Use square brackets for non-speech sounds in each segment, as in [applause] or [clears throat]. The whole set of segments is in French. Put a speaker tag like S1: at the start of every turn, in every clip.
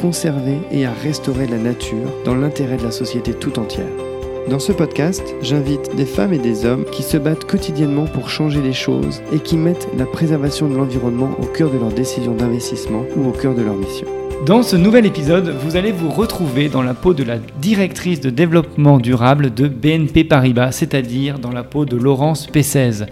S1: conserver et à restaurer la nature dans l'intérêt de la société tout entière. Dans ce podcast, j'invite des femmes et des hommes qui se battent quotidiennement pour changer les choses et qui mettent la préservation de l'environnement au cœur de leurs décisions d'investissement ou au cœur de leur mission.
S2: Dans ce nouvel épisode, vous allez vous retrouver dans la peau de la directrice de développement durable de BNP Paribas, c'est-à-dire dans la peau de Laurence Pessez.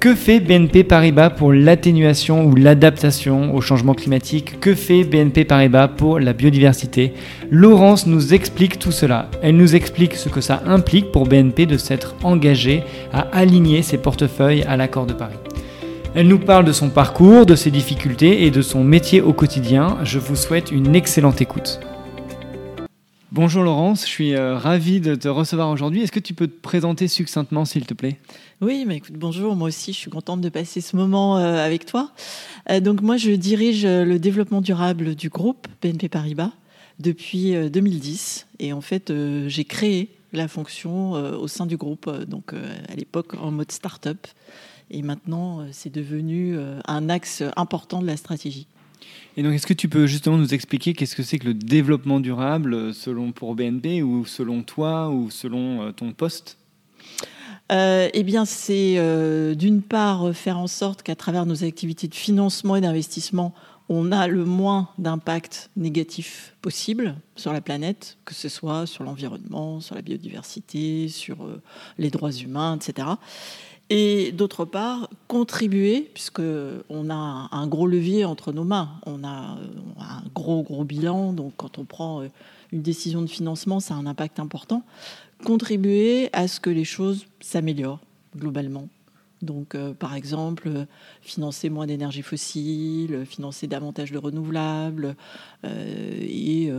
S2: Que fait BNP Paribas pour l'atténuation ou l'adaptation au changement climatique Que fait BNP Paribas pour la biodiversité Laurence nous explique tout cela. Elle nous explique ce que ça implique pour BNP de s'être engagé à aligner ses portefeuilles à l'accord de Paris. Elle nous parle de son parcours, de ses difficultés et de son métier au quotidien. Je vous souhaite une excellente écoute. Bonjour Laurence, je suis euh, ravi de te recevoir aujourd'hui. Est-ce que tu peux te présenter succinctement s'il te plaît?
S3: Oui, mais bonjour, moi aussi je suis contente de passer ce moment euh, avec toi. Euh, donc moi je dirige le développement durable du groupe BNP Paribas depuis 2010 et en fait j'ai créé la fonction au sein du groupe, donc à l'époque en mode start-up et maintenant c'est devenu un axe important de la stratégie.
S2: Donc, est-ce que tu peux justement nous expliquer qu'est-ce que c'est que le développement durable euh, selon pour BNP ou selon toi ou selon euh, ton poste?
S3: Euh, eh bien, c'est d'une part faire en sorte qu'à travers nos activités de financement et d'investissement, on a le moins d'impact négatif possible sur la planète, que ce soit sur l'environnement, sur la biodiversité, sur les droits humains, etc et d'autre part contribuer, puisque on a un gros levier entre nos mains, on a un gros gros bilan, donc quand on prend euh, une décision de financement, ça a un impact important, contribuer à ce que les choses s'améliorent globalement. Donc, euh, par exemple, euh, financer moins d'énergie fossile, financer davantage de renouvelables euh, et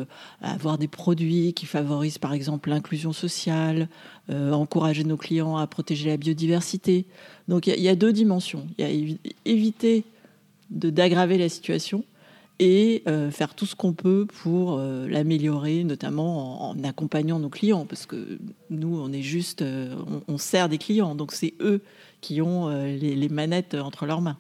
S3: avoir des produits qui favorisent, par exemple, l'inclusion sociale, encourager nos clients à protéger la biodiversité. Donc, il y, a deux dimensions. Il y a éviter d'aggraver la situation et faire tout ce qu'on peut pour l'améliorer, notamment en, accompagnant nos clients, parce que nous, on est juste, on sert des clients, donc c'est eux qui ont euh, les, manettes entre leurs mains.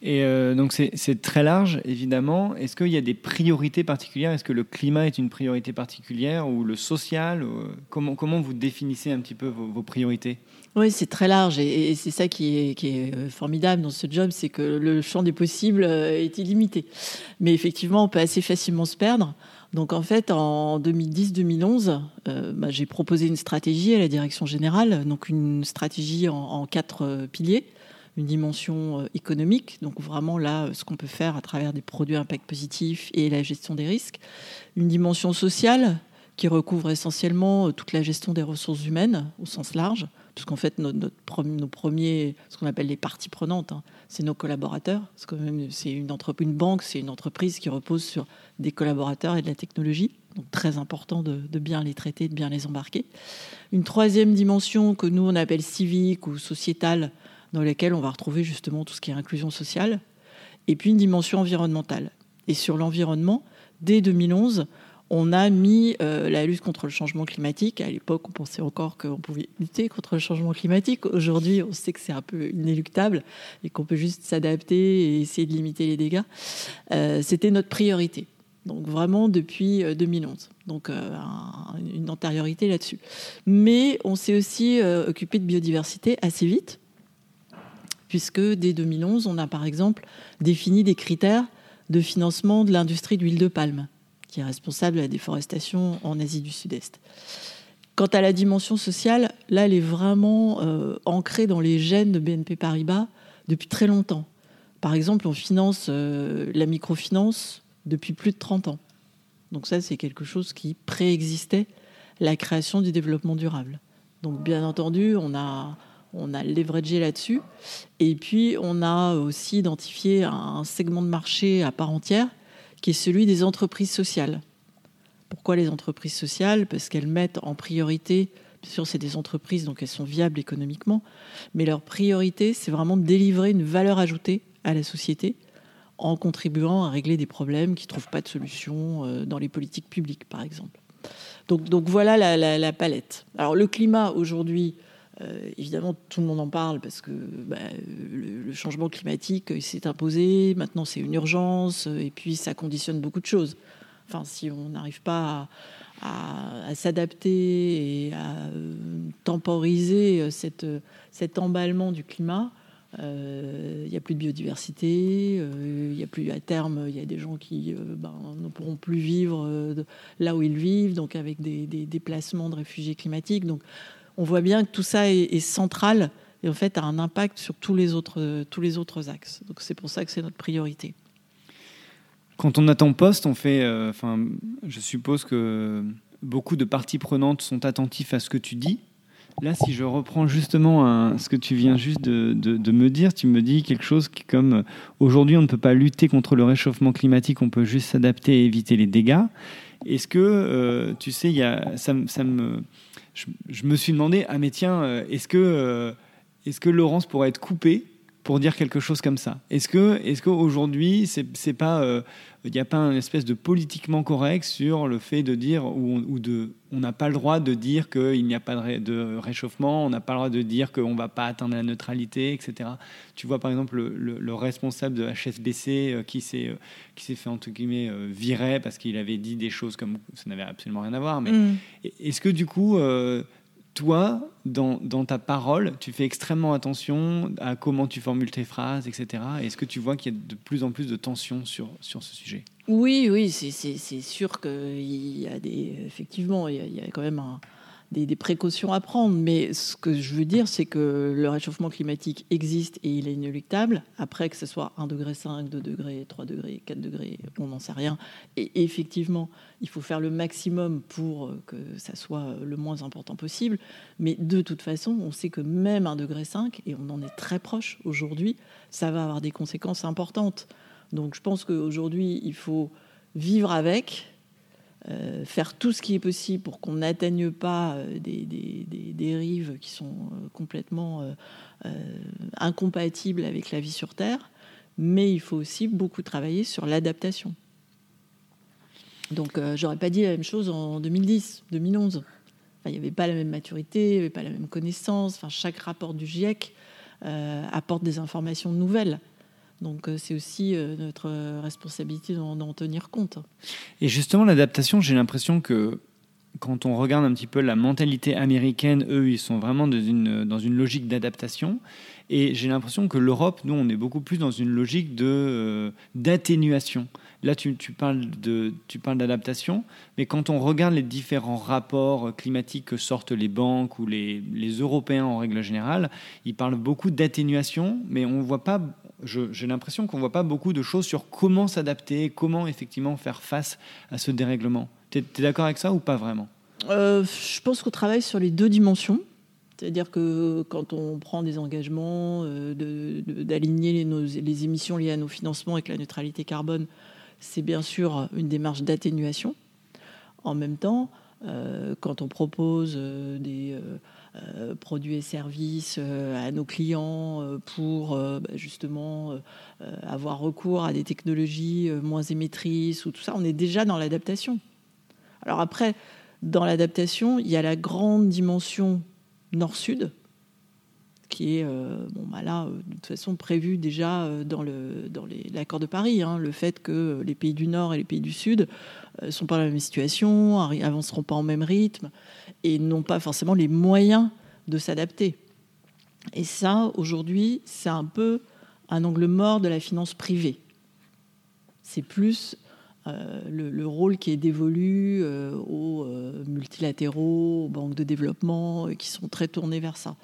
S2: Et euh, donc c'est très large, évidemment. Est-ce qu'il y a des priorités particulières? Est-ce que le climat est une priorité particulière ou le social comment, comment vous définissez un petit peu vos, priorités?
S3: Oui, c'est très large et, c'est ça qui est, euh, formidable dans ce job, c'est que le champ des possibles est illimité. Mais effectivement, on peut assez facilement se perdre. Donc en fait, en 2010-2011, euh, bah, j'ai proposé une stratégie à la direction générale, donc une stratégie en, quatre euh, piliers, une dimension euh, économique, donc vraiment là, ce qu'on peut faire à travers des produits impact positif et la gestion des risques, une dimension sociale qui recouvre essentiellement toute la gestion des ressources humaines au sens large, puisqu'en fait, notre, nos premiers, ce qu'on appelle les parties prenantes, hein, c'est nos collaborateurs. C'est une, une banque, c'est une entreprise qui repose sur des collaborateurs et de la technologie. Donc très important de, bien les traiter, de bien les embarquer. Une troisième dimension que nous on appelle civique ou sociétale, dans laquelle on va retrouver justement tout ce qui est inclusion sociale. Et puis une dimension environnementale. Et sur l'environnement, dès 2011, on a mis euh, la lutte contre le changement climatique. À l'époque, on pensait encore qu'on pouvait lutter contre le changement climatique. Aujourd'hui, on sait que c'est un peu inéluctable et qu'on peut juste s'adapter et essayer de limiter les dégâts. Euh, c'était notre priorité. Donc vraiment depuis 2011. Euh, Donc une antériorité là-dessus. Mais on s'est aussi occupé de biodiversité assez vite, puisque dès 2011, on a par exemple défini des critères de financement de l'industrie d'huile de palme qui est responsable de la déforestation en Asie du Sud-Est. Quant à la dimension sociale, là, elle est vraiment euh, ancrée dans les gènes de BNP Paribas depuis très longtemps. Par exemple, on finance euh, la microfinance depuis plus de 30 ans. Donc ça, c'est quelque chose qui préexistait la création du développement durable. Donc bien entendu, on a, on a leveragé là-dessus. Et puis, on a aussi identifié un segment de marché à part entière qui est celui des entreprises sociales. Pourquoi les entreprises sociales? Parce qu'elles mettent en priorité, bien sûr c'est des entreprises donc elles sont viables économiquement, mais leur priorité c'est vraiment de délivrer une valeur ajoutée à la société en contribuant à régler des problèmes qui ne trouvent pas de solution euh, dans les politiques publiques par exemple. Donc, donc voilà la, palette. Alors le climat aujourd'hui, euh, évidemment, tout le monde en parle parce que bah, le, changement climatique s'est imposé. Maintenant, c'est une urgence et puis ça conditionne beaucoup de choses. Enfin, si on n'arrive pas à, s'adapter et à euh, temporiser cette, cet emballement du climat, euh, il n'y a plus de biodiversité, il n'y a plus à terme, il y a des gens qui ben, ne pourront plus vivre là où ils vivent, donc avec des, déplacements de réfugiés climatiques. Donc on voit bien que tout ça est, central et en fait a un impact sur tous les autres, tous les autres axes. Donc c'est pour ça que c'est notre priorité.
S2: Quand on attend poste, on fait, euh, enfin, je suppose que beaucoup de parties prenantes sont attentifs à ce que tu dis. Là, si je reprends justement ce que tu viens juste de, me dire, tu me dis quelque chose qui, comme euh, aujourd'hui, on ne peut pas lutter contre le réchauffement climatique, on peut juste s'adapter et éviter les dégâts. Est-ce que, euh, tu sais, y a, ça me je, me suis demandé, ah mais tiens, euh, est-ce que, euh, est-ce que Laurence pourrait être coupée pour dire quelque chose comme ça Est-ce que, est-ce qu'aujourd'hui, c'est, pas, il euh, n'y a pas une espèce de politiquement correct sur le fait de dire ou, ou de, on n'a pas le droit de dire qu'il n'y a pas de, réchauffement, on n'a pas le droit de dire qu'on ne va pas atteindre la neutralité, etc. Tu vois par exemple le, responsable de HSBC qui s'est qui s'est fait entre guillemets virer parce qu'il avait dit des choses comme ça n'avait absolument rien à voir. Mais mm. est-ce que du coup toi, dans, ta parole, tu fais extrêmement attention à comment tu formules tes phrases, etc. Est-ce que tu vois qu'il y a de plus en plus de tensions sur, sur ce sujet?
S3: Oui, oui, c'est sûr qu'il y a des. Effectivement, il y a quand même un, des, précautions à prendre. Mais ce que je veux dire, c'est que le réchauffement climatique existe et il est inéluctable. Après, que ce soit 1 degré 5, 2 degrés, 3 degrés, 4 degrés, on n'en sait rien. Et effectivement, il faut faire le maximum pour que ça soit le moins important possible. Mais de toute façon, on sait que même 1 degré 5, et on en est très proche aujourd'hui, ça va avoir des conséquences importantes. Donc je pense qu'aujourd'hui, il faut vivre avec, euh, faire tout ce qui est possible pour qu'on n'atteigne pas euh, des, des, dérives qui sont euh, complètement incompatibles avec la vie sur Terre, mais il faut aussi beaucoup travailler sur l'adaptation. Donc j'aurais pas dit la même chose en 2010, 2011. il n'y avait pas la même maturité, il n'y avait pas la même connaissance. Chaque rapport du GIEC apporte des informations nouvelles. Donc euh, c'est aussi euh, notre responsabilité d'en tenir compte.
S2: Et justement, l'adaptation, j'ai l'impression que quand on regarde un petit peu la mentalité américaine, eux, ils sont vraiment dans une, dans une logique d'adaptation. Et j'ai l'impression que l'Europe, nous, on est beaucoup plus dans une logique euh, d'atténuation. Là, tu, parles tu parles d'adaptation, mais quand on regarde les différents rapports climatiques que sortent les banques ou les, les Européens en règle générale, ils parlent beaucoup d'atténuation, mais on voit pas, j'ai l'impression qu'on ne voit pas beaucoup de choses sur comment s'adapter, comment effectivement faire face à ce dérèglement. Tu es, d'accord avec ça ou pas vraiment?
S3: Euh, Je pense qu'on travaille sur les deux dimensions. C'est-à-dire que quand on prend des engagements euh, d'aligner les, émissions liées à nos financements avec la neutralité carbone, c'est bien sûr une démarche d'atténuation. En même temps, euh, quand on propose des euh, produits et services euh, à nos clients euh, pour bah, justement avoir recours à des technologies moins émettrices ou tout ça, on est déjà dans l'adaptation. Alors après, dans l'adaptation, il y a la grande dimension nord-sud, qui est bon, bah là, de toute façon prévue déjà dans l'accord dans de Paris. Hein, le fait que les pays du Nord et les pays du Sud ne sont pas dans la même situation, avanceront pas en même rythme et n'ont pas forcément les moyens de s'adapter. Et ça, aujourd'hui, c'est un peu un angle mort de la finance privée. C'est plus euh, le, rôle qui est dévolu euh, aux euh, multilatéraux, aux banques de développement, qui sont très tournés vers ça.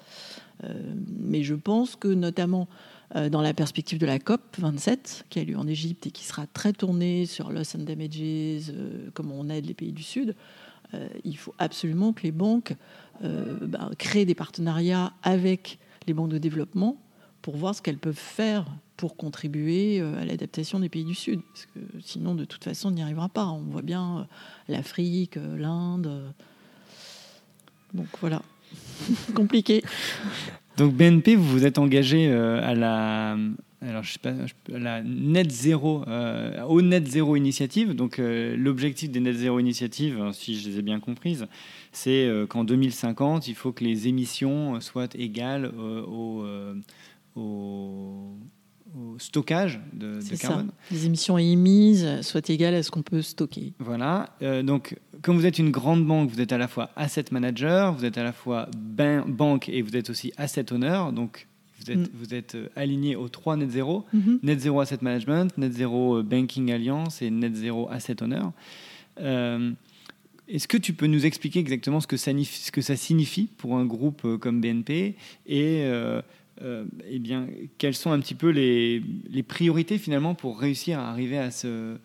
S3: Mais je pense que notamment dans la perspective de la COP 27, qui a lieu en Égypte et qui sera très tournée sur loss and damages, comment on aide les pays du Sud, euh, il faut absolument que les banques euh, bah, créent des partenariats avec les banques de développement pour voir ce qu'elles peuvent faire pour contribuer à l'adaptation des pays du Sud. Parce que sinon, de toute façon, on n'y arrivera pas. On voit bien l'Afrique, l'Inde. Donc voilà, [laughs] compliqué.
S2: Donc BNP, vous vous êtes engagé à la alors je sais pas, la net zéro, euh, au net zéro initiative. Donc euh, l'objectif des net zéro initiatives, hein, si je les ai bien comprises, c'est euh, qu'en 2050, il faut que les émissions soient égales au, stockage de, carbone.
S3: Les émissions émises soient égales à ce qu'on peut stocker.
S2: Voilà. donc, comme vous êtes une grande banque, vous êtes à la fois asset manager, vous êtes à la fois banque et vous êtes aussi asset owner. Donc, vous êtes, mm. euh, aligné aux trois net zéro mm-hmm. net zéro asset management, net zéro euh, banking alliance et net zéro asset owner. Euh, est-ce que tu peux nous expliquer exactement ce que ça, ce que ça signifie pour un groupe comme BNP et eh bien, quelles sont un petit peu les, priorités finalement pour réussir à arriver à ce,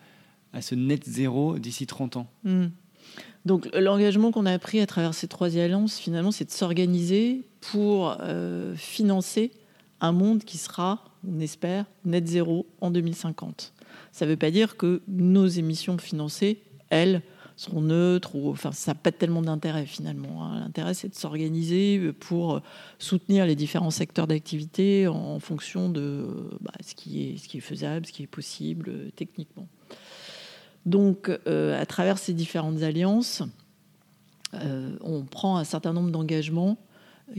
S2: net zéro d'ici 30 ans? Mm.
S3: Donc l'engagement qu'on a pris à travers ces trois alliances, finalement, c'est de s'organiser pour financer un monde qui sera, on espère, net zéro en 2050. Ça ne veut pas dire que nos émissions financées, elles, seront neutres ou enfin ça n'a pas tellement d'intérêt finalement. Hein. L'intérêt c'est de s'organiser pour soutenir les différents secteurs d'activité en fonction de bah, ce, qui est, ce qui est faisable, ce qui est possible euh, techniquement. Donc euh, à travers ces différentes alliances, euh, on prend un certain nombre d'engagements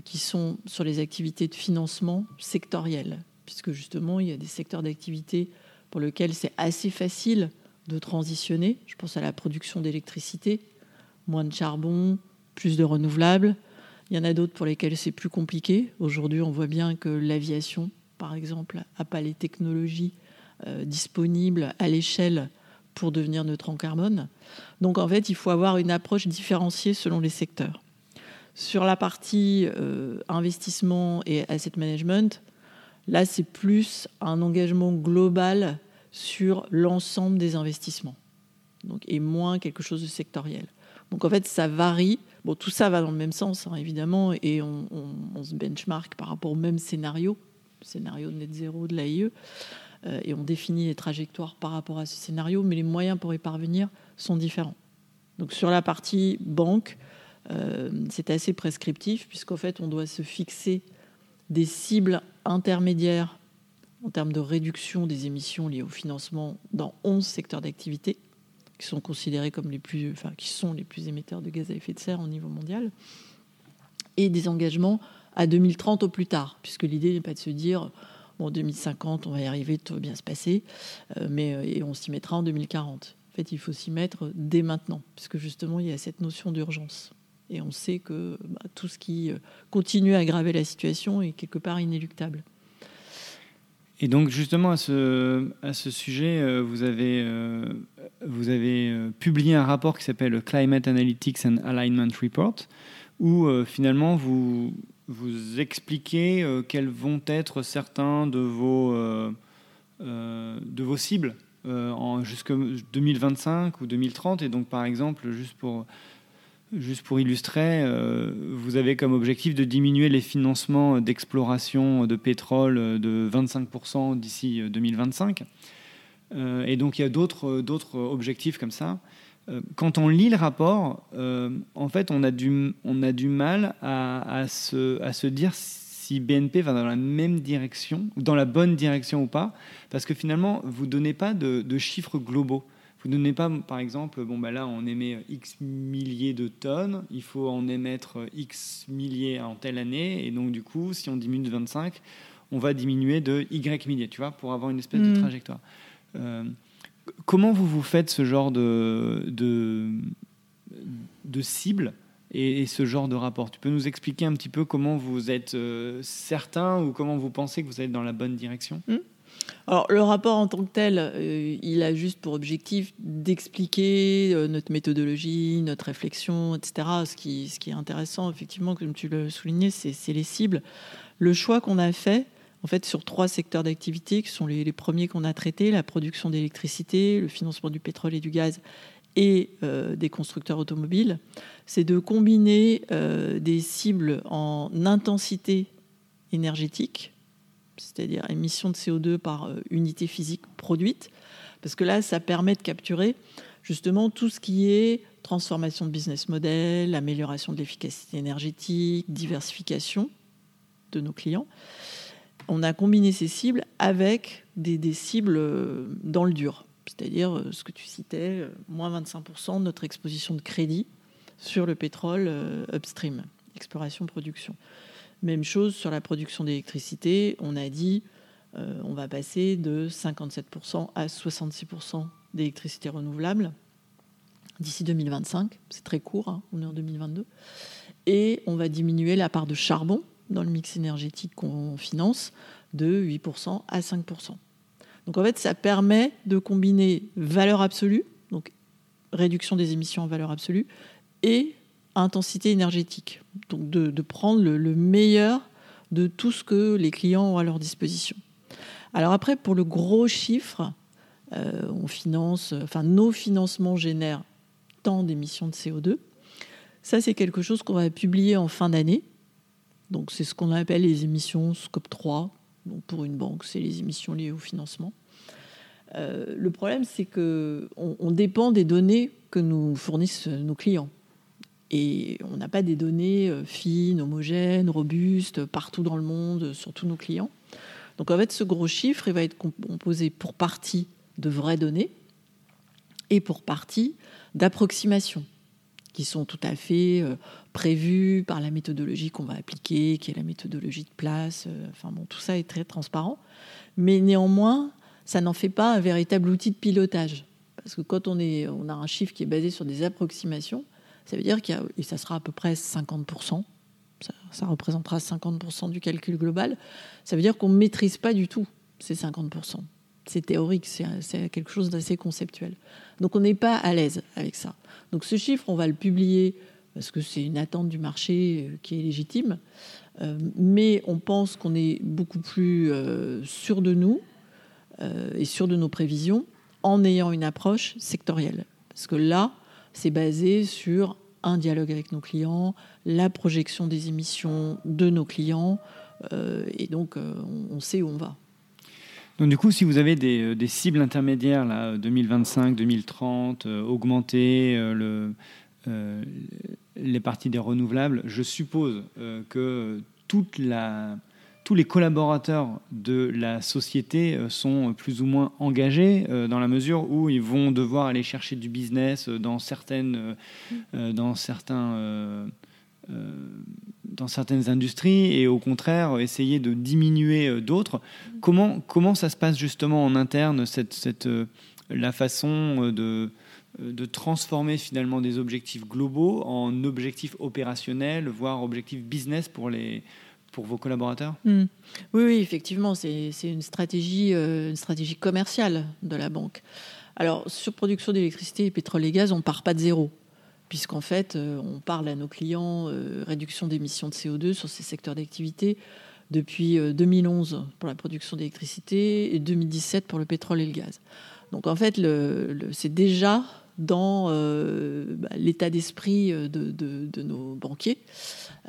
S3: qui sont sur les activités de financement sectorielles, puisque justement, il y a des secteurs d'activité pour lesquels c'est assez facile de transitionner. Je pense à la production d'électricité, moins de charbon, plus de renouvelables. Il y en a d'autres pour lesquels c'est plus compliqué. Aujourd'hui, on voit bien que l'aviation, par exemple, n'a pas les technologies euh, disponibles à l'échelle pour devenir neutre en carbone. Donc en fait, il faut avoir une approche différenciée selon les secteurs. Sur la partie euh, investissement et asset management, là, c'est plus un engagement global sur l'ensemble des investissements donc, et moins quelque chose de sectoriel. Donc en fait, ça varie. Bon, tout ça va dans le même sens, hein, évidemment, et on, se benchmark par rapport au même scénario, scénario de net zéro de l'AIE, euh, et on définit les trajectoires par rapport à ce scénario, mais les moyens pour y parvenir sont différents. Donc sur la partie banque, euh, c'est assez prescriptif, puisqu'en fait, on doit se fixer des cibles intermédiaires en termes de réduction des émissions liées au financement dans 11 secteurs d'activité qui sont considérés comme les plus, enfin, émetteurs de gaz à effet de serre au niveau mondial, et des engagements à 2030 au plus tard, puisque l'idée n'est pas de se dire bon 2050 on va y arriver, tout va bien se passer, euh, mais euh, et on s'y mettra en 2040. En fait, il faut s'y mettre dès maintenant, puisque justement il y a cette notion d'urgence. Et on sait que bah, tout ce qui euh, continue à aggraver la situation est quelque part inéluctable.
S2: Et donc justement à ce, sujet, euh, vous avez, euh, vous avez publié un rapport qui s'appelle Climate Analytics and Alignment Report, où finalement vous, vous expliquez quels vont être certains de vos, de vos cibles en jusqu'en 2025 ou 2030. Et donc par exemple, juste pour Juste pour illustrer, euh, vous avez comme objectif de diminuer les financements d'exploration de pétrole de 25% d'ici 2025. Euh, et donc il y a d'autres objectifs comme ça. Euh, quand on lit le rapport, en fait, on a du, on a du mal à, se, à se dire si BNP va dans la même direction, dans la bonne direction ou pas, parce que finalement, vous ne donnez pas de, de chiffres globaux. Vous ne donnez pas, par exemple, bon, bah là, on émet X milliers de tonnes, il faut en émettre X milliers en telle année, et donc, du coup, si on diminue de 25, on va diminuer de Y milliers, tu vois, pour avoir une espèce de mm. trajectoire. Euh, comment vous vous faites ce genre de, de, de cible et, ce genre de rapport? Tu peux nous expliquer un petit peu comment vous êtes euh, certain ou comment vous pensez que vous êtes dans la bonne direction? Mm.
S3: Alors, le rapport en tant que tel, euh, il a juste pour objectif d'expliquer euh, notre méthodologie, notre réflexion, etc. Ce qui, est intéressant, effectivement, comme tu le soulignais, c'est les cibles. Le choix qu'on a fait, en fait, sur trois secteurs d'activité, qui sont les, premiers qu'on a traités, la production d'électricité, le financement du pétrole et du gaz et euh, des constructeurs automobiles, c'est de combiner des cibles en intensité énergétique, c'est-à-dire émission de CO2 par euh, unité physique produite, parce que là, ça permet de capturer justement tout ce qui est transformation de business model, amélioration de l'efficacité énergétique, diversification de nos clients. On a combiné ces cibles avec des, cibles euh, dans le dur, c'est-à-dire euh, ce que tu citais, moins 25% de notre exposition de crédit sur le pétrole upstream, exploration-production. Même chose sur la production d'électricité. On a dit euh, on va passer de 57% à 66% d'électricité renouvelable d'ici 2025. C'est très court, hein, on est en 2022. Et on va diminuer la part de charbon dans le mix énergétique qu'on finance de 8% à 5%. Donc en fait, ça permet de combiner valeur absolue, donc réduction des émissions en valeur absolue, et intensité énergétique. Donc de, prendre le, meilleur de tout ce que les clients ont à leur disposition. Alors après, pour le gros chiffre, euh, on finance, enfin nos financements génèrent tant d'émissions de CO2. Ça, c'est quelque chose qu'on va publier en fin d'année. Donc c'est ce qu'on appelle les émissions Scope 3. Donc pour une banque, c'est les émissions liées au financement. Euh, le problème, c'est qu'on on dépend des données que nous fournissent nos clients. Et on n'a pas des données euh, fines, homogènes, robustes, partout dans le monde, sur tous nos clients. Donc en fait, ce gros chiffre, il va être composé pour partie de vraies données et pour partie d'approximations qui sont tout à fait euh, prévues par la méthodologie qu'on va appliquer, qui est la méthodologie de place. Euh, enfin bon, tout ça est très transparent. Mais néanmoins, ça n'en fait pas un véritable outil de pilotage. Parce que quand on, on a un chiffre qui est basé sur des approximations, ça veut dire qu'il y a, et ça sera à peu près 50%, ça, représentera 50% du calcul global, ça veut dire qu'on ne maîtrise pas du tout ces 50%. C'est théorique, c'est quelque chose d'assez conceptuel. Donc on n'est pas à l'aise avec ça. Donc ce chiffre, on va le publier parce que c'est une attente du marché euh, qui est légitime, euh, mais on pense qu'on est beaucoup plus euh, sûr de nous et sûr de nos prévisions en ayant une approche sectorielle. Parce que là, c'est basé sur un dialogue avec nos clients, la projection des émissions de nos clients, euh, et donc euh, on, sait où on va.
S2: Donc du coup, si vous avez des, euh, cibles intermédiaires, là, 2025, 2030, augmenter le, les parties des renouvelables, je suppose que toute la tous les collaborateurs de la société euh, sont plus ou moins engagés euh, dans la mesure où ils vont devoir aller chercher du business dans certaines, euh, dans certains, dans certaines industries et au contraire essayer de diminuer d'autres. Comment, comment ça se passe justement en interne cette, cette, la façon de de transformer finalement des objectifs globaux en objectifs opérationnels, voire objectifs business pour les, pour vos collaborateurs?
S3: Hmm. oui, effectivement, c'est une stratégie, euh, une stratégie commerciale de la banque. Alors, sur production d'électricité, pétrole et gaz, on ne part pas de zéro, puisqu'en fait, euh, on parle à nos clients euh, réduction d'émissions de CO2 sur ces secteurs d'activité depuis 2011 pour la production d'électricité et 2017 pour le pétrole et le gaz. Donc, en fait, c'est déjà dans bah, l'état d'esprit de, de, nos banquiers.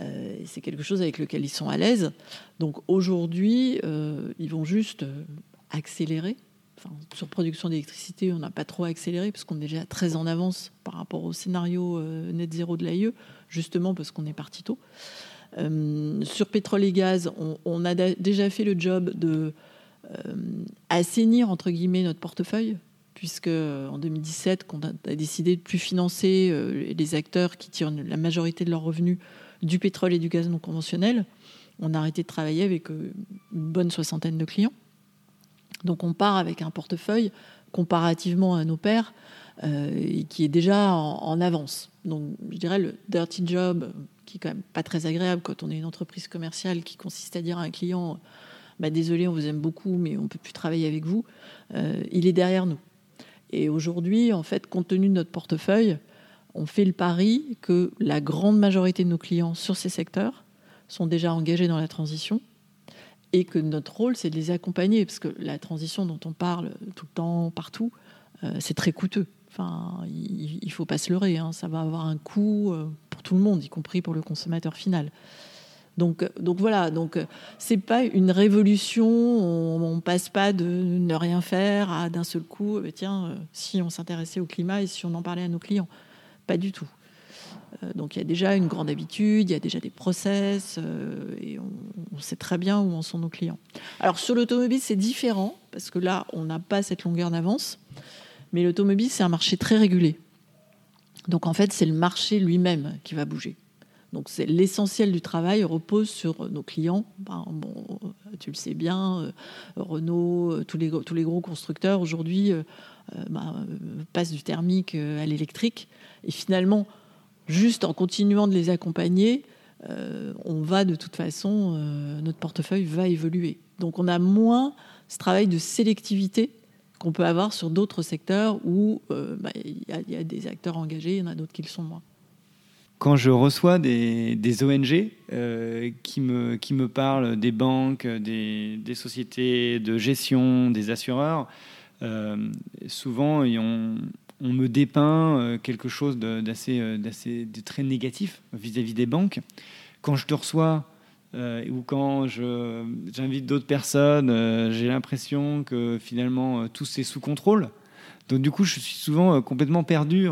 S3: Euh, c'est quelque chose avec lequel ils sont à l'aise. Donc aujourd'hui, euh, ils vont juste euh, accélérer. Enfin, sur production d'électricité, on n'a pas trop accéléré parce qu'on est déjà très en avance par rapport au scénario net zéro de l'AIE, justement parce qu'on est parti tôt. sur pétrole et gaz, on, a déjà fait le job de assainir entre guillemets notre portefeuille puisque en 2017, quand on a décidé de plus financer les acteurs qui tirent la majorité de leurs revenus du pétrole et du gaz non conventionnel. On a arrêté de travailler avec euh, une bonne soixantaine de clients. Donc on part avec un portefeuille comparativement à nos pairs euh, qui est déjà en, avance. Donc je dirais le dirty job, qui est quand même pas très agréable quand on est une entreprise commerciale qui consiste à dire à un client bah, désolé, on vous aime beaucoup, mais on peut plus travailler avec vous, euh, il est derrière nous. Et aujourd'hui, en fait, compte tenu de notre portefeuille, on fait le pari que la grande majorité de nos clients sur ces secteurs sont déjà engagés dans la transition et que notre rôle, c'est de les accompagner, parce que la transition dont on parle tout le temps, partout, euh, c'est très coûteux. Enfin, il ne faut pas se leurrer, hein. ça va avoir un coût euh, pour tout le monde, y compris pour le consommateur final. Donc, donc voilà, donc c'est pas une révolution. On, ne passe pas de ne rien faire à d'un seul coup. Eh tiens, si on s'intéressait au climat et si on en parlait à nos clients, pas du tout. Donc il y a déjà une grande habitude, il y a déjà des process et on, sait très bien où en sont nos clients. Alors sur l'automobile, c'est différent parce que là, on n'a pas cette longueur d'avance. Mais l'automobile, c'est un marché très régulé. Donc en fait, c'est le marché lui-même qui va bouger. Donc c'est l'essentiel du travail repose sur nos clients. bon, tu le sais bien, euh, Renault, euh, tous les, gros constructeurs aujourd'hui euh, bah, passent du thermique à l'électrique. Et finalement, juste en continuant de les accompagner, on va de toute façon, notre portefeuille va évoluer. Donc on a moins ce travail de sélectivité qu'on peut avoir sur d'autres secteurs où bah, il y, a des acteurs engagés, il y en a d'autres qui le sont moins
S2: quand je reçois des, ONG euh, qui, me, qui me parlent des banques, des, sociétés de gestion, des assureurs, euh, souvent on, me dépeint euh, quelque chose d'assez, d'assez de très négatif vis-à-vis des banques. Quand je te reçois ou quand j'invite d'autres personnes, j'ai l'impression que finalement tout c'est sous contrôle. Donc du coup, je suis souvent euh, complètement perdu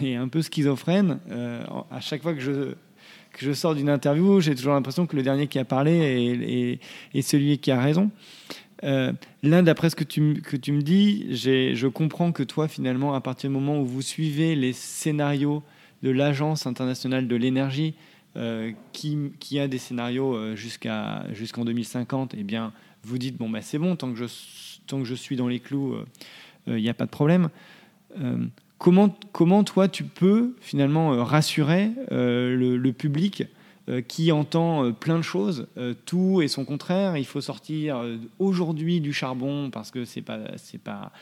S2: et un peu schizophrène. Euh, à chaque fois que je, que je sors d'une interview, j'ai toujours l'impression que le dernier qui a parlé est, celui qui a raison. Euh, Là, d'après ce que tu, me dis, je comprends que toi, finalement, à partir du moment où vous suivez les scénarios de l'Agence internationale de l'énergie, euh, qui, a des scénarios jusqu'à jusqu'en 2050, eh bien, vous dites bon, bah, c'est bon, tant que, je, suis dans les clous, il euh, n'y a pas de problème. Euh, comment, toi, tu peux finalement euh, rassurer le, public qui entend plein de choses, tout et son contraire. Il faut sortir aujourd'hui du charbon parce que c'est pas c'est pas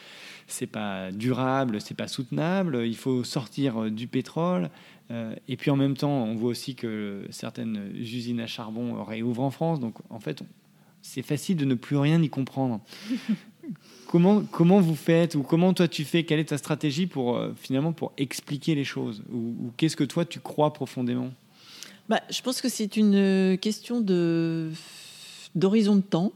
S2: c'est pas durable, c'est pas soutenable. Il faut sortir du pétrole. et puis en même temps, on voit aussi que certaines usines à charbon réouvrent en France. Donc en fait, c'est facile de ne plus rien y comprendre. [laughs] Comment, comment vous faites ou comment toi tu fais? Quelle est ta stratégie pour euh, finalement pour expliquer les choses? Ou, qu'est-ce que toi tu crois profondément?
S3: Bah, Je pense que c'est une euh, question d'horizon de temps.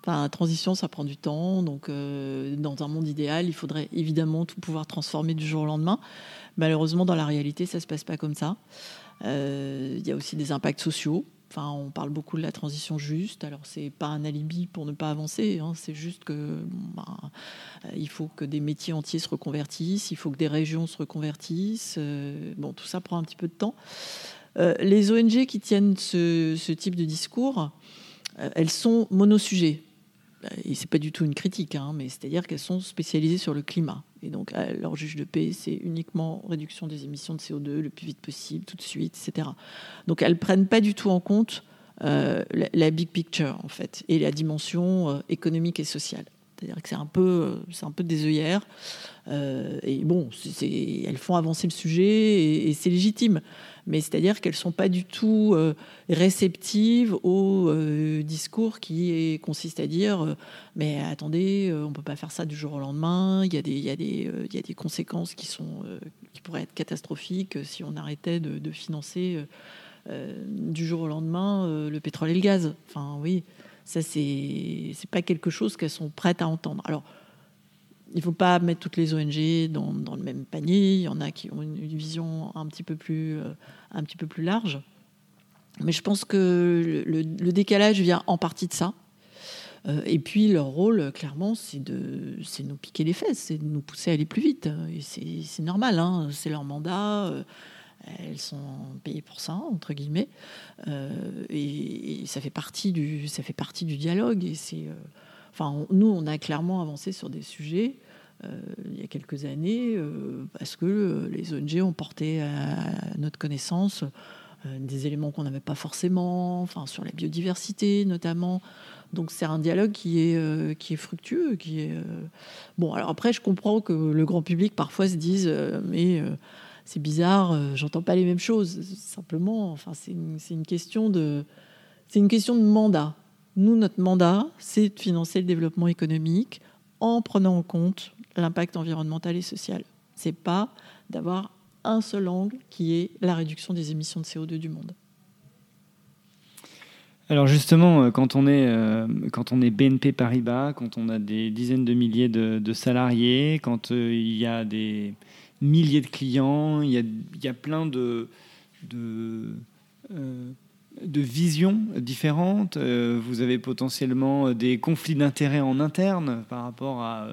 S3: Enfin, transition, ça prend du temps. Donc, euh, dans un monde idéal, il faudrait évidemment tout pouvoir transformer du jour au lendemain. Malheureusement, dans la réalité, ça ne se passe pas comme ça. Il y a aussi des impacts sociaux. Enfin, on parle beaucoup de la transition juste. Alors, c'est pas un alibi pour ne pas avancer. Hein. C'est juste que euh, il faut que des métiers entiers se reconvertissent, il faut que des régions se reconvertissent. Euh, bon, tout ça prend un petit peu de temps. Euh, les ONG qui tiennent ce, type de discours, elles sont monosujets. Et c'est pas du tout une critique, hein, mais c'est-à-dire qu'elles sont spécialisées sur le climat. Et donc, leur juge de paix, c'est uniquement réduction des émissions de CO2 le plus vite possible, tout de suite, etc. Donc, elles prennent pas du tout en compte euh, la, big picture, en fait, et la dimension euh, économique et sociale. C'est-à-dire que c'est un peu, euh, c'est un peu des œillères. et bon, elles font avancer le sujet et c'est légitime mais c'est-à-dire qu'elles ne sont pas du tout euh, réceptives au euh, discours qui consiste à dire euh, mais attendez, on ne peut pas faire ça du jour au lendemain, il y a des, y y a des conséquences qui, sont, qui pourraient être catastrophiques si on arrêtait de, de financer du jour au lendemain le pétrole et le gaz. Enfin oui, ça c'est pas quelque chose qu'elles sont prêtes à entendre. Alors il ne faut pas mettre toutes les ONG dans, dans, le même panier. Il y en a qui ont une, vision un petit peu plus, euh, un petit peu plus large. Mais je pense que le, décalage vient en partie de ça. Euh, et puis leur rôle, clairement, c'est de, c'est nous piquer les fesses, c'est de nous pousser à aller plus vite. C'est, normal, hein. c'est leur mandat. Euh, elles sont payées pour ça, entre guillemets. Et, et, ça fait partie du, ça fait partie du dialogue. Et c'est Enfin, nous, on a clairement avancé sur des sujets euh, il y a quelques années euh, parce que euh, les ONG ont porté à, notre connaissance des éléments qu'on n'avait pas forcément, enfin sur la biodiversité notamment. Donc c'est un dialogue qui est qui est fructueux, qui est bon. Alors après, je comprends que le grand public parfois se dise mais c'est bizarre, j'entends pas les mêmes choses. Simplement, c'est une, une question de c'est une question de mandat. Nous, notre mandat, c'est de financer le développement économique en prenant en compte l'impact environnemental et social. C'est pas d'avoir un seul angle qui est la réduction des émissions de CO2 du monde.
S2: Alors justement, quand on est, quand on est BNP Paribas, quand on a des dizaines de milliers de, salariés, quand il y a des milliers de clients, il y a, plein de, visions différentes. Euh, vous avez potentiellement des conflits d'intérêts en interne par rapport à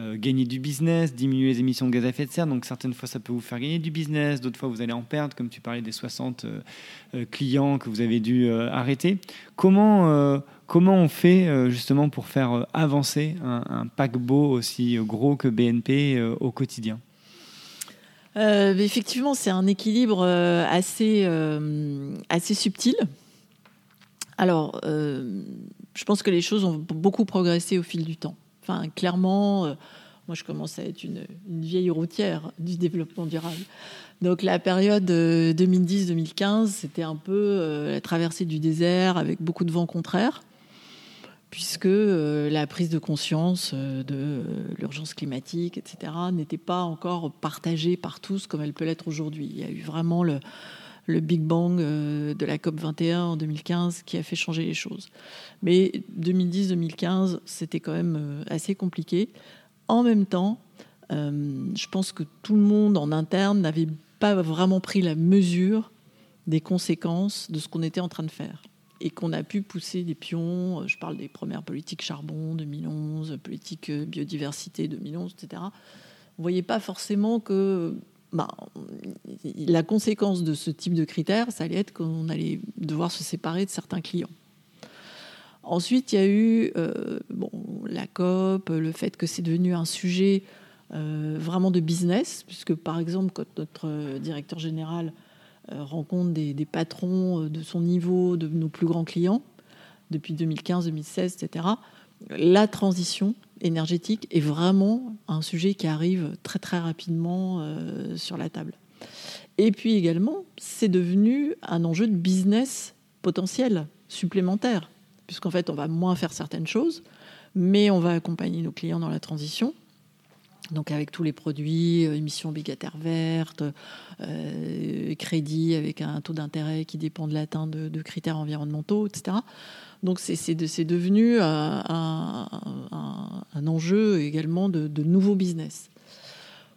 S2: euh, gagner du business, diminuer les émissions de gaz à effet de serre. Donc certaines fois, ça peut vous faire gagner du business, d'autres fois, vous allez en perdre, comme tu parlais des 60 euh, clients que vous avez dû arrêter. Comment, comment on fait justement pour faire avancer un, un paquebot aussi gros que BNP au quotidien?
S3: Euh, effectivement, c'est un équilibre euh, assez, euh, assez subtil. Alors, je pense que les choses ont beaucoup progressé au fil du temps. Clairement, moi, je commence à être une, vieille routière du développement durable. Donc, la période 2010-2015, c'était un peu la traversée du désert avec beaucoup de vents contraires puisque euh, la prise de conscience euh, de euh, l'urgence climatique, etc., n'était pas encore partagée par tous comme elle peut l'être aujourd'hui. Il y a eu vraiment le, Big Bang de la COP 21 en 2015 qui a fait changer les choses. Mais 2010-2015, c'était quand même assez compliqué. En même temps, je pense que tout le monde en interne n'avait pas vraiment pris la mesure des conséquences de ce qu'on était en train de faire et qu'on a pu pousser des pions. Je parle des premières politiques charbon 2011, politique euh, biodiversité 2011, etc. On voyait pas forcément que bah, la conséquence de ce type de critères, ça allait être qu'on allait devoir se séparer de certains clients. Ensuite, il y a eu euh, la COP, le fait que c'est devenu un sujet euh, vraiment de business, puisque par exemple, quand notre directeur général euh, rencontre des, patrons euh, de son niveau, de nos plus grands clients, depuis 2015, 2016, etc. La transition énergétique est vraiment un sujet qui arrive très très rapidement euh, sur la table. Et puis également, c'est devenu un enjeu de business potentiel supplémentaire, puisqu'en fait, on va moins faire certaines choses, mais on va accompagner nos clients dans la transition donc avec tous les produits, euh, émissions obligataires vertes, euh, crédits avec un taux d'intérêt qui dépend de l'atteinte de, critères environnementaux, etc. Donc c'est devenu euh, un, enjeu également de, de nouveaux business.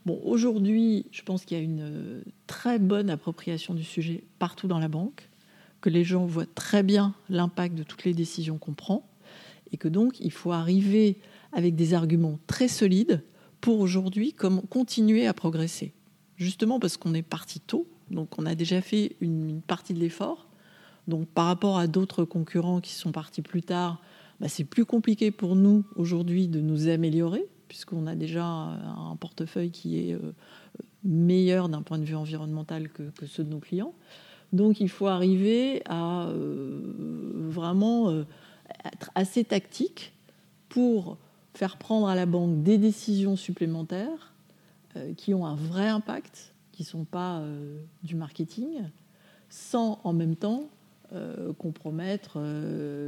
S3: Bon, aujourd'hui, je pense qu'il y a une très bonne appropriation du sujet partout dans la banque, que les gens voient très bien l'impact de toutes les décisions qu'on prend, et que donc il faut arriver avec des arguments très solides pour aujourd'hui continuer à progresser. Justement parce qu'on est parti tôt, donc on a déjà fait une, partie de l'effort. Donc par rapport à d'autres concurrents qui sont partis plus tard, bah, c'est plus compliqué pour nous aujourd'hui de nous améliorer, puisqu'on a déjà un portefeuille qui est euh, meilleur d'un point de vue environnemental que, ceux de nos clients. Donc il faut arriver à euh, vraiment euh, être assez tactique pour faire prendre à la banque des décisions supplémentaires euh, qui ont un vrai impact, qui ne sont pas euh, du marketing, sans en même temps euh, compromettre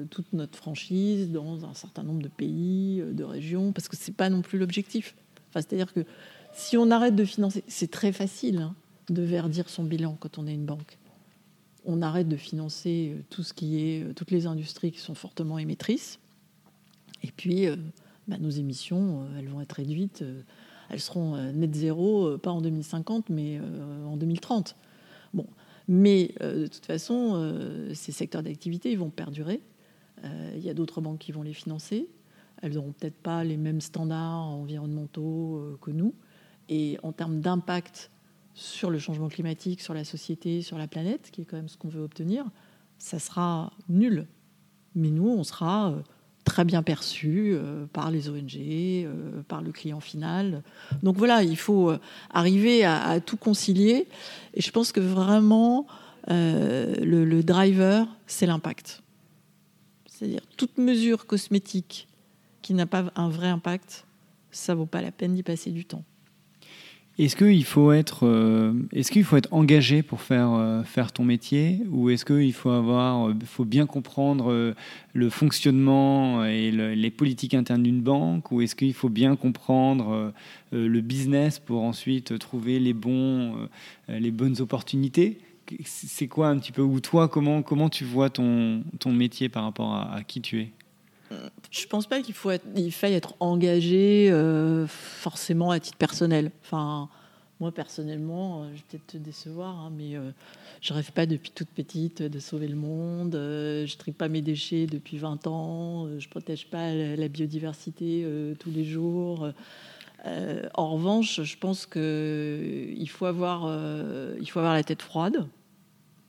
S3: toute notre franchise dans un certain nombre de pays, de régions, parce que ce n'est pas non plus l'objectif. Enfin, C'est-à-dire que si on arrête de financer, c'est très facile hein, de verdir son bilan quand on est une banque. On arrête de financer tout ce qui est, toutes les industries qui sont fortement émettrices. Et puis, bah, nos émissions, euh, elles vont être réduites. Euh, elles seront euh, net zéro, pas en 2050, mais en 2030. Bon. Mais de toute façon, ces secteurs d'activité, vont perdurer. Il y a d'autres banques qui vont les financer. Elles n'auront peut-être pas les mêmes standards environnementaux que nous. Et en termes d'impact sur le changement climatique, sur la société, sur la planète, qui est quand même ce qu'on veut obtenir, ça sera nul. Mais nous, on sera très bien perçu euh, par les ONG, euh, par le client final. Donc voilà, il faut euh, arriver à, tout concilier. Et je pense que vraiment, le, driver, c'est l'impact. C'est-à-dire toute mesure cosmétique qui n'a pas un vrai impact, ça vaut pas la peine d'y passer du temps.
S2: Est-ce qu'il faut être, euh, est-ce qu'il faut être engagé pour faire euh, faire ton métier, ou est-ce qu'il faut avoir, euh, faut bien comprendre le fonctionnement et les politiques internes d'une banque, ou est-ce qu'il faut bien comprendre le business pour ensuite trouver les bons, les bonnes opportunités? C'est quoi un petit peu Ou toi, comment, comment tu vois ton, ton métier par rapport à, qui tu es?
S3: Je pense pas qu'il faut il faille être engagé euh, forcément à titre personnel. Enfin, moi personnellement, euh, je vais peut-être te décevoir, hein, mais euh, je rêve pas depuis toute petite de sauver le monde. je trie pas mes déchets depuis 20 ans. je protège pas la, biodiversité tous les jours. en revanche, je pense qu'il faut avoir, il faut avoir la tête froide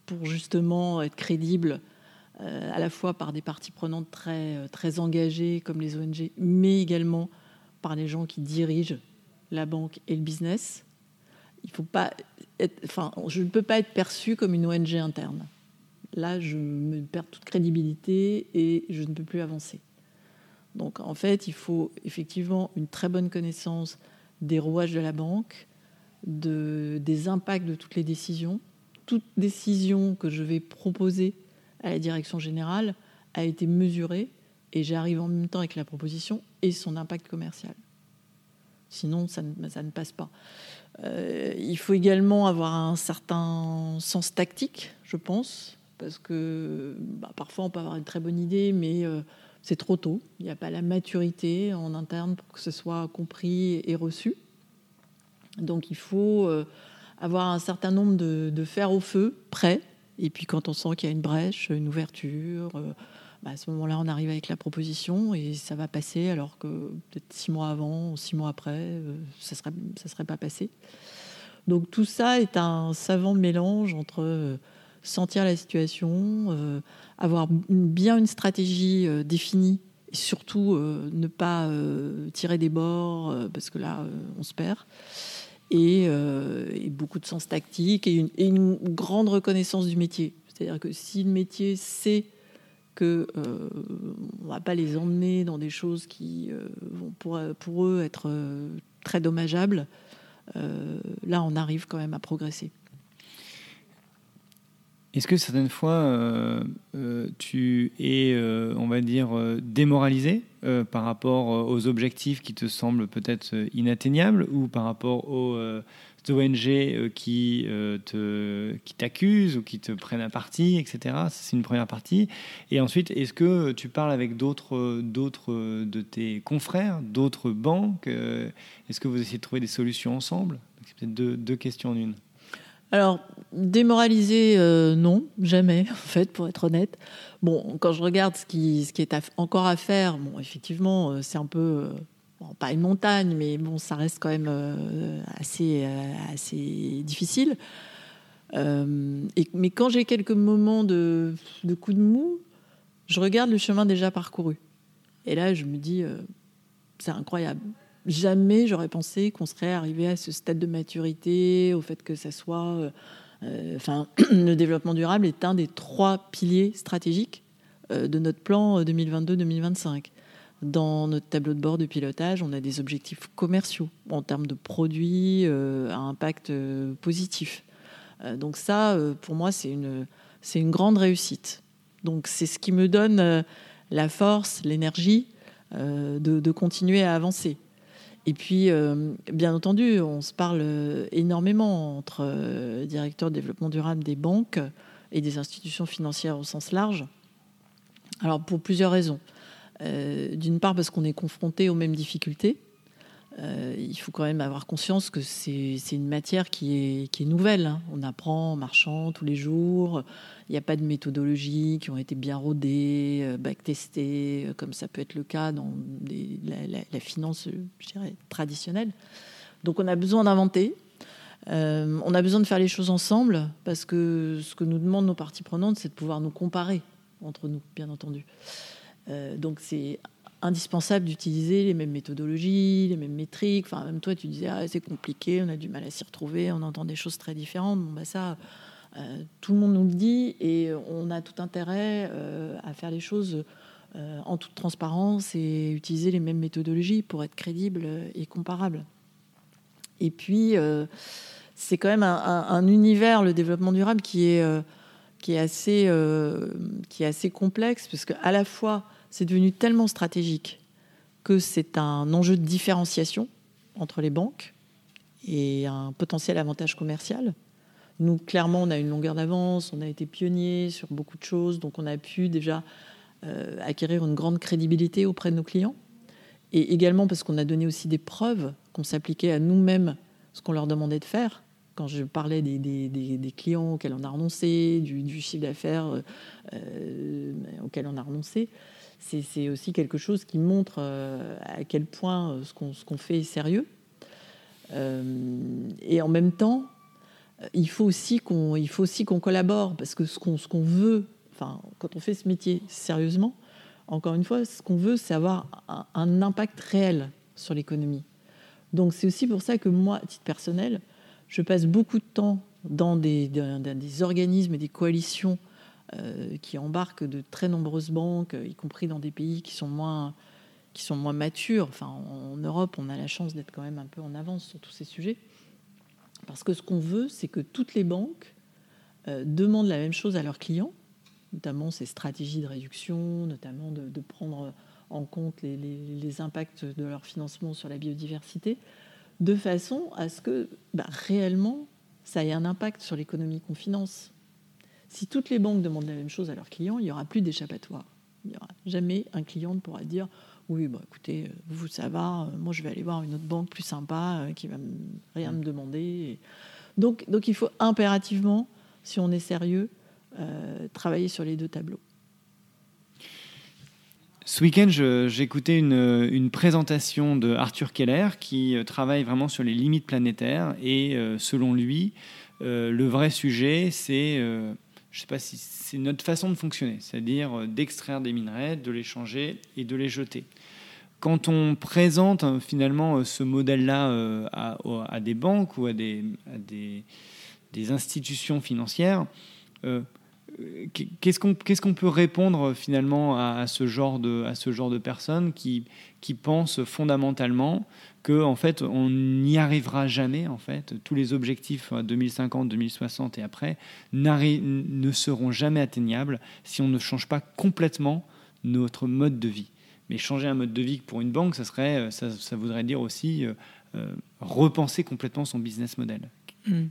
S3: pour justement être crédible euh, à la fois par des parties prenantes très, euh, engagées comme les ONG, mais également par les gens qui dirigent la banque et le business. Il faut pas enfin, je ne peux pas être perçu comme une ONG interne. Là, je me perds toute crédibilité et je ne peux plus avancer. Donc, en fait, il faut effectivement une très bonne connaissance des rouages de la banque, de, des impacts de toutes les décisions, toute décision que je vais proposer à la direction générale a été mesurée et j'arrive en même temps avec la proposition et son impact commercial. Sinon, ça ne, passe pas. Euh, il faut également avoir un certain sens tactique, je pense, parce que bah, parfois on peut avoir une très bonne idée, mais euh, c'est trop tôt. Il n'y a pas la maturité en interne pour que ce soit compris et reçu. Donc il faut euh, avoir un certain nombre de, de fers au feu prêts. Et puis quand on sent qu'il y a une brèche, une ouverture, euh, bah, à ce moment-là, on arrive avec la proposition et ça va passer, alors que peut-être six mois avant six mois après, euh, ça ne serait, ça serait pas passé. Donc tout ça est un savant mélange entre euh, sentir la situation, avoir bien une stratégie définie et surtout ne pas tirer des bords parce que là, on se perd. Euh, et, beaucoup de sens tactique et une, grande reconnaissance du métier. C'est-à-dire que si le métier sait que euh, on va pas les emmener dans des choses qui euh, vont pour, pour eux être très dommageables, là on arrive quand même à progresser.
S2: Est-ce que certaines fois, tu es, on va dire, démoralisé euh, par rapport euh, aux objectifs qui te semblent peut-être euh, inatteignables ou par rapport aux ONG qui t'accusent ou qui te prennent à partie, etc. C'est une première partie. Et ensuite, est-ce que tu parles avec d'autres d'autres de tes confrères, d'autres banques Est-ce que vous essayez de trouver des solutions ensemble? C'est peut-être deux, deux questions en une.
S3: Alors, démoraliser, euh, non, jamais, [laughs] en fait, pour être honnête. Bon, quand je regarde ce qui, est encore à faire, effectivement, euh, c'est un peu, euh, pas une montagne, mais bon, ça reste quand même assez, difficile. Mais quand j'ai quelques moments de, de coup de mou, je regarde le chemin déjà parcouru. Et là, je me dis, c'est incroyable jamais j'aurais pensé qu'on serait arrivé à ce stade de maturité, au fait que ça soit. Euh, euh, enfin, [clears throat] le développement durable est un des trois piliers stratégiques euh, de notre plan 2022-2025. Dans notre tableau de bord de pilotage, on a des objectifs commerciaux en termes de produits à impact positif. donc ça, pour moi, c'est une, c'est une grande réussite. Donc c'est ce qui me donne la force, l'énergie de, continuer à avancer. Et puis, euh, bien entendu, on se parle euh, énormément entre euh, directeurs de développement durable des banques et des institutions financières au sens large. Alors, pour plusieurs raisons. D'une part, parce qu'on est confronté aux mêmes difficultés. il faut quand même avoir conscience que c'est une matière qui est, nouvelle. Hein. On apprend en marchant tous les jours. Il n'y a pas de méthodologies qui ont été bien rodées, euh, backtestées, euh, comme ça peut être le cas dans la, finance, dirais, traditionnelle. Donc on a besoin d'inventer. Euh, on a besoin de faire les choses ensemble parce que ce que nous demandent nos parties prenantes, c'est de pouvoir nous comparer entre nous, bien entendu. donc c'est indispensable d'utiliser les mêmes méthodologies, les mêmes métriques. Enfin, même toi, tu disais, ah, c'est compliqué, on a du mal à s'y retrouver, on entend des choses très différentes. Bon, bah ça, euh, tout le monde nous le dit et on a tout intérêt euh, à faire les choses euh, en toute transparence et utiliser les mêmes méthodologies pour être crédible et comparable. Et puis, c'est quand même un, univers, le développement durable, qui est, qui est, assez, qui est assez complexe, parce qu'à la fois, c'est devenu tellement stratégique que c'est un enjeu de différenciation entre les banques et un potentiel avantage commercial Nous, clairement, on a une longueur d'avance, on a été pionnier sur beaucoup de choses, donc on a pu déjà euh, acquérir une grande crédibilité auprès de nos clients. Et également parce qu'on a donné aussi des preuves qu'on s'appliquait à nous-mêmes ce qu'on leur demandait de faire. Quand je parlais des, clients auxquels on a renoncé, du, chiffre d'affaires euh, auquel on a renoncé, c'est aussi quelque chose qui montre euh, à quel point ce qu'on fait est sérieux. et en même temps, il faut aussi qu'on collabore parce que ce qu'on veut, enfin, quand on fait ce métier sérieusement, encore une fois, ce qu'on veut, c'est avoir un, impact réel sur l'économie. Donc c'est aussi pour ça que moi, à titre personnel, je passe beaucoup de temps dans des, des organismes et des coalitions euh, qui embarquent de très nombreuses banques, y compris dans des pays qui sont moins, qui sont moins matures. Enfin, en Europe, on a la chance d'être quand même un peu en avance sur tous ces sujets. Parce que ce qu'on veut, c'est que toutes les banques euh, demandent la même chose à leurs clients, notamment ces stratégies de réduction, notamment de, prendre en compte les, impacts de leur financement sur la biodiversité, de façon à ce que bah, réellement ça ait un impact sur l'économie qu'on finance. Si toutes les banques demandent la même chose à leurs clients, il n'y aura plus d'échappatoire. Il n'y aura jamais un client ne pourra dire oui, bah, écoutez, vous, ça va, moi je vais aller voir une autre banque plus sympa euh, qui va rien me demander. Donc, donc il faut impérativement, si on est sérieux, euh, travailler sur les deux tableaux.
S2: Ce week-end, j'écoutais une, une, présentation de Arthur Keller qui euh, travaille vraiment sur les limites planétaires et selon lui, le vrai sujet, c'est, je ne sais pas si c'est notre façon de fonctionner, c'est-à-dire d'extraire des minerais, de les changer et de les jeter. Quand on présente hein, finalement ce modèle-là à, des banques ou à des, des, institutions financières, euh, qu'est-ce qu'on peut répondre finalement à, ce genre de, à ce genre de personnes qui, qui pensent fondamentalement que en fait on n'y arrivera jamais en fait tous les objectifs 2050 2060 et après ne seront jamais atteignables si on ne change pas complètement notre mode de vie mais changer un mode de vie pour une banque ça ça voudrait dire aussi euh, euh, repenser complètement son business model hmm.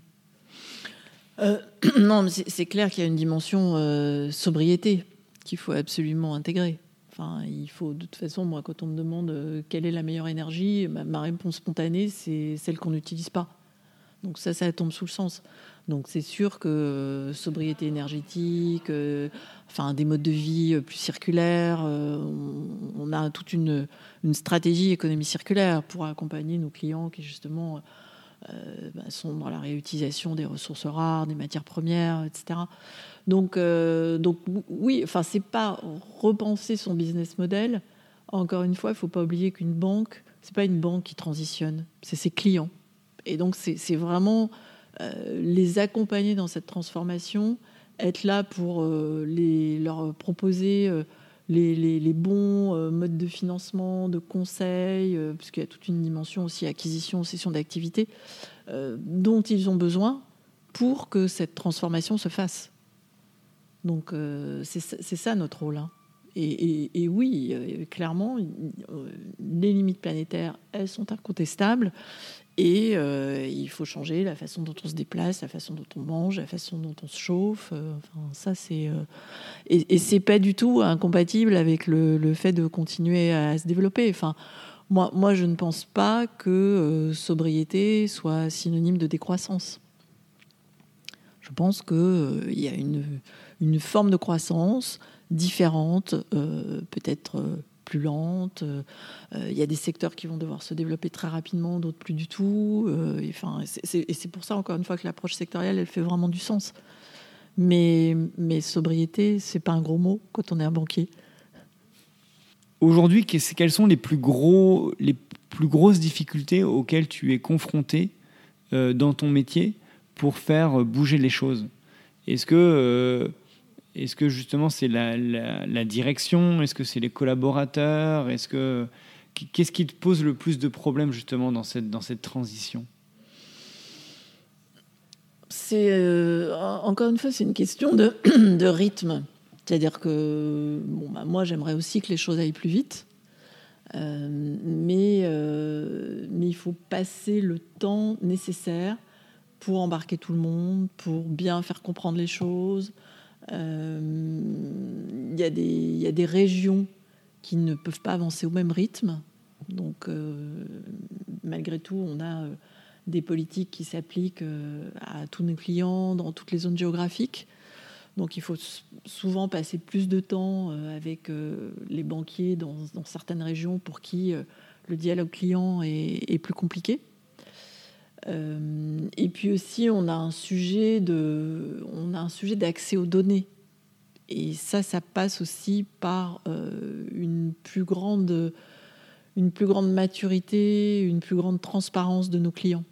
S3: Euh, [clears throat] non, mais c'est clair qu'il y a une dimension euh, sobriété qu'il faut absolument intégrer. Il faut, de toute façon, moi, quand on me demande euh, quelle est la meilleure énergie, ma, réponse spontanée, c'est celle qu'on n'utilise pas. Donc ça, ça tombe sous le sens. Donc c'est sûr que sobriété énergétique, enfin des modes de vie plus circulaires, on, a toute une, stratégie économie circulaire pour accompagner nos clients qui justement euh, sont dans la réutilisation des ressources rares, des matières premières, etc. Donc, euh, donc oui, enfin, c'est pas repenser son business model. Encore une fois, il faut pas oublier qu'une banque, c'est pas une banque qui transitionne, c'est ses clients. Et donc, c'est vraiment euh, les accompagner dans cette transformation, être là pour leur proposer les, bons euh, modes de financement, de conseil, euh, puisqu'il y a toute une dimension aussi acquisition, cession d'activité, euh, dont ils ont besoin pour que cette transformation se fasse. Donc c'est ça notre rôle. Hein. Et, oui, clairement, les limites planétaires, elles sont incontestables. Et euh, il faut changer la façon dont on se déplace, la façon dont on mange, la façon dont on se chauffe. Euh, enfin, ça, c'est euh, et, et c'est pas du tout incompatible avec le, fait de continuer à se développer. Enfin, moi, moi, je ne pense pas que sobriété soit synonyme de décroissance. Je pense qu'il il y a une, une forme de croissance différente, peut-être plus lente. Euh, il y a des secteurs qui vont devoir se développer très rapidement, d'autres plus du tout. Euh, et, enfin, c'est pour ça, encore une fois, que l'approche sectorielle, elle fait vraiment du sens. Mais, mais sobriété, c'est pas un gros mot quand on est un banquier.
S2: Aujourd'hui, quelles sont les plus, gros, les plus grosses difficultés auxquelles tu es confronté euh, dans ton métier pour faire bouger les choses? Est-ce que est-ce que justement c'est la, direction? Est-ce que c'est les collaborateurs? Est-ce que qu'est-ce qui te pose le plus de problèmes justement dans cette dans cette transition?
S3: C'est euh, encore une fois c'est une question de, [coughs] de rythme. C'est-à-dire que bon, bah, moi j'aimerais aussi que les choses aillent plus vite, euh, mais euh, mais il faut passer le temps nécessaire pour embarquer tout le monde, pour bien faire comprendre les choses. Euh, il y, a des régions qui ne peuvent pas avancer au même rythme. Donc, malgré tout, on a des politiques qui s'appliquent à tous nos clients dans toutes les zones géographiques. Donc il faut souvent passer plus de temps euh, avec euh, les banquiers dans, certaines régions pour qui euh, le dialogue client est, plus compliqué. Et puis aussi, on a un sujet de, on a un sujet d'accès aux données. Et ça, ça passe aussi par une plus grande, une plus grande maturité, une plus grande transparence de nos clients.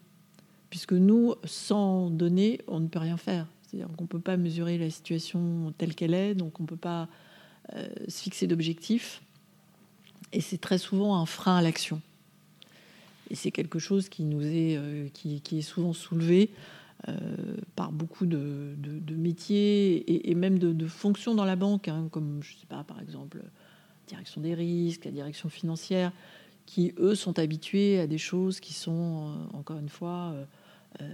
S3: Puisque nous, sans données, on ne peut rien faire. C'est-à-dire qu'on ne peut pas mesurer la situation telle qu'elle est, donc on ne peut pas euh, se fixer d'objectifs. Et c'est très souvent un frein à l'action. Et c'est quelque chose qui nous est, euh, qui, est souvent soulevé euh, par beaucoup de, métiers et, même de, fonctions dans la banque, hein, comme je sais pas, par exemple, direction des risques, la direction financière, qui eux sont habitués à des choses qui sont encore une fois euh,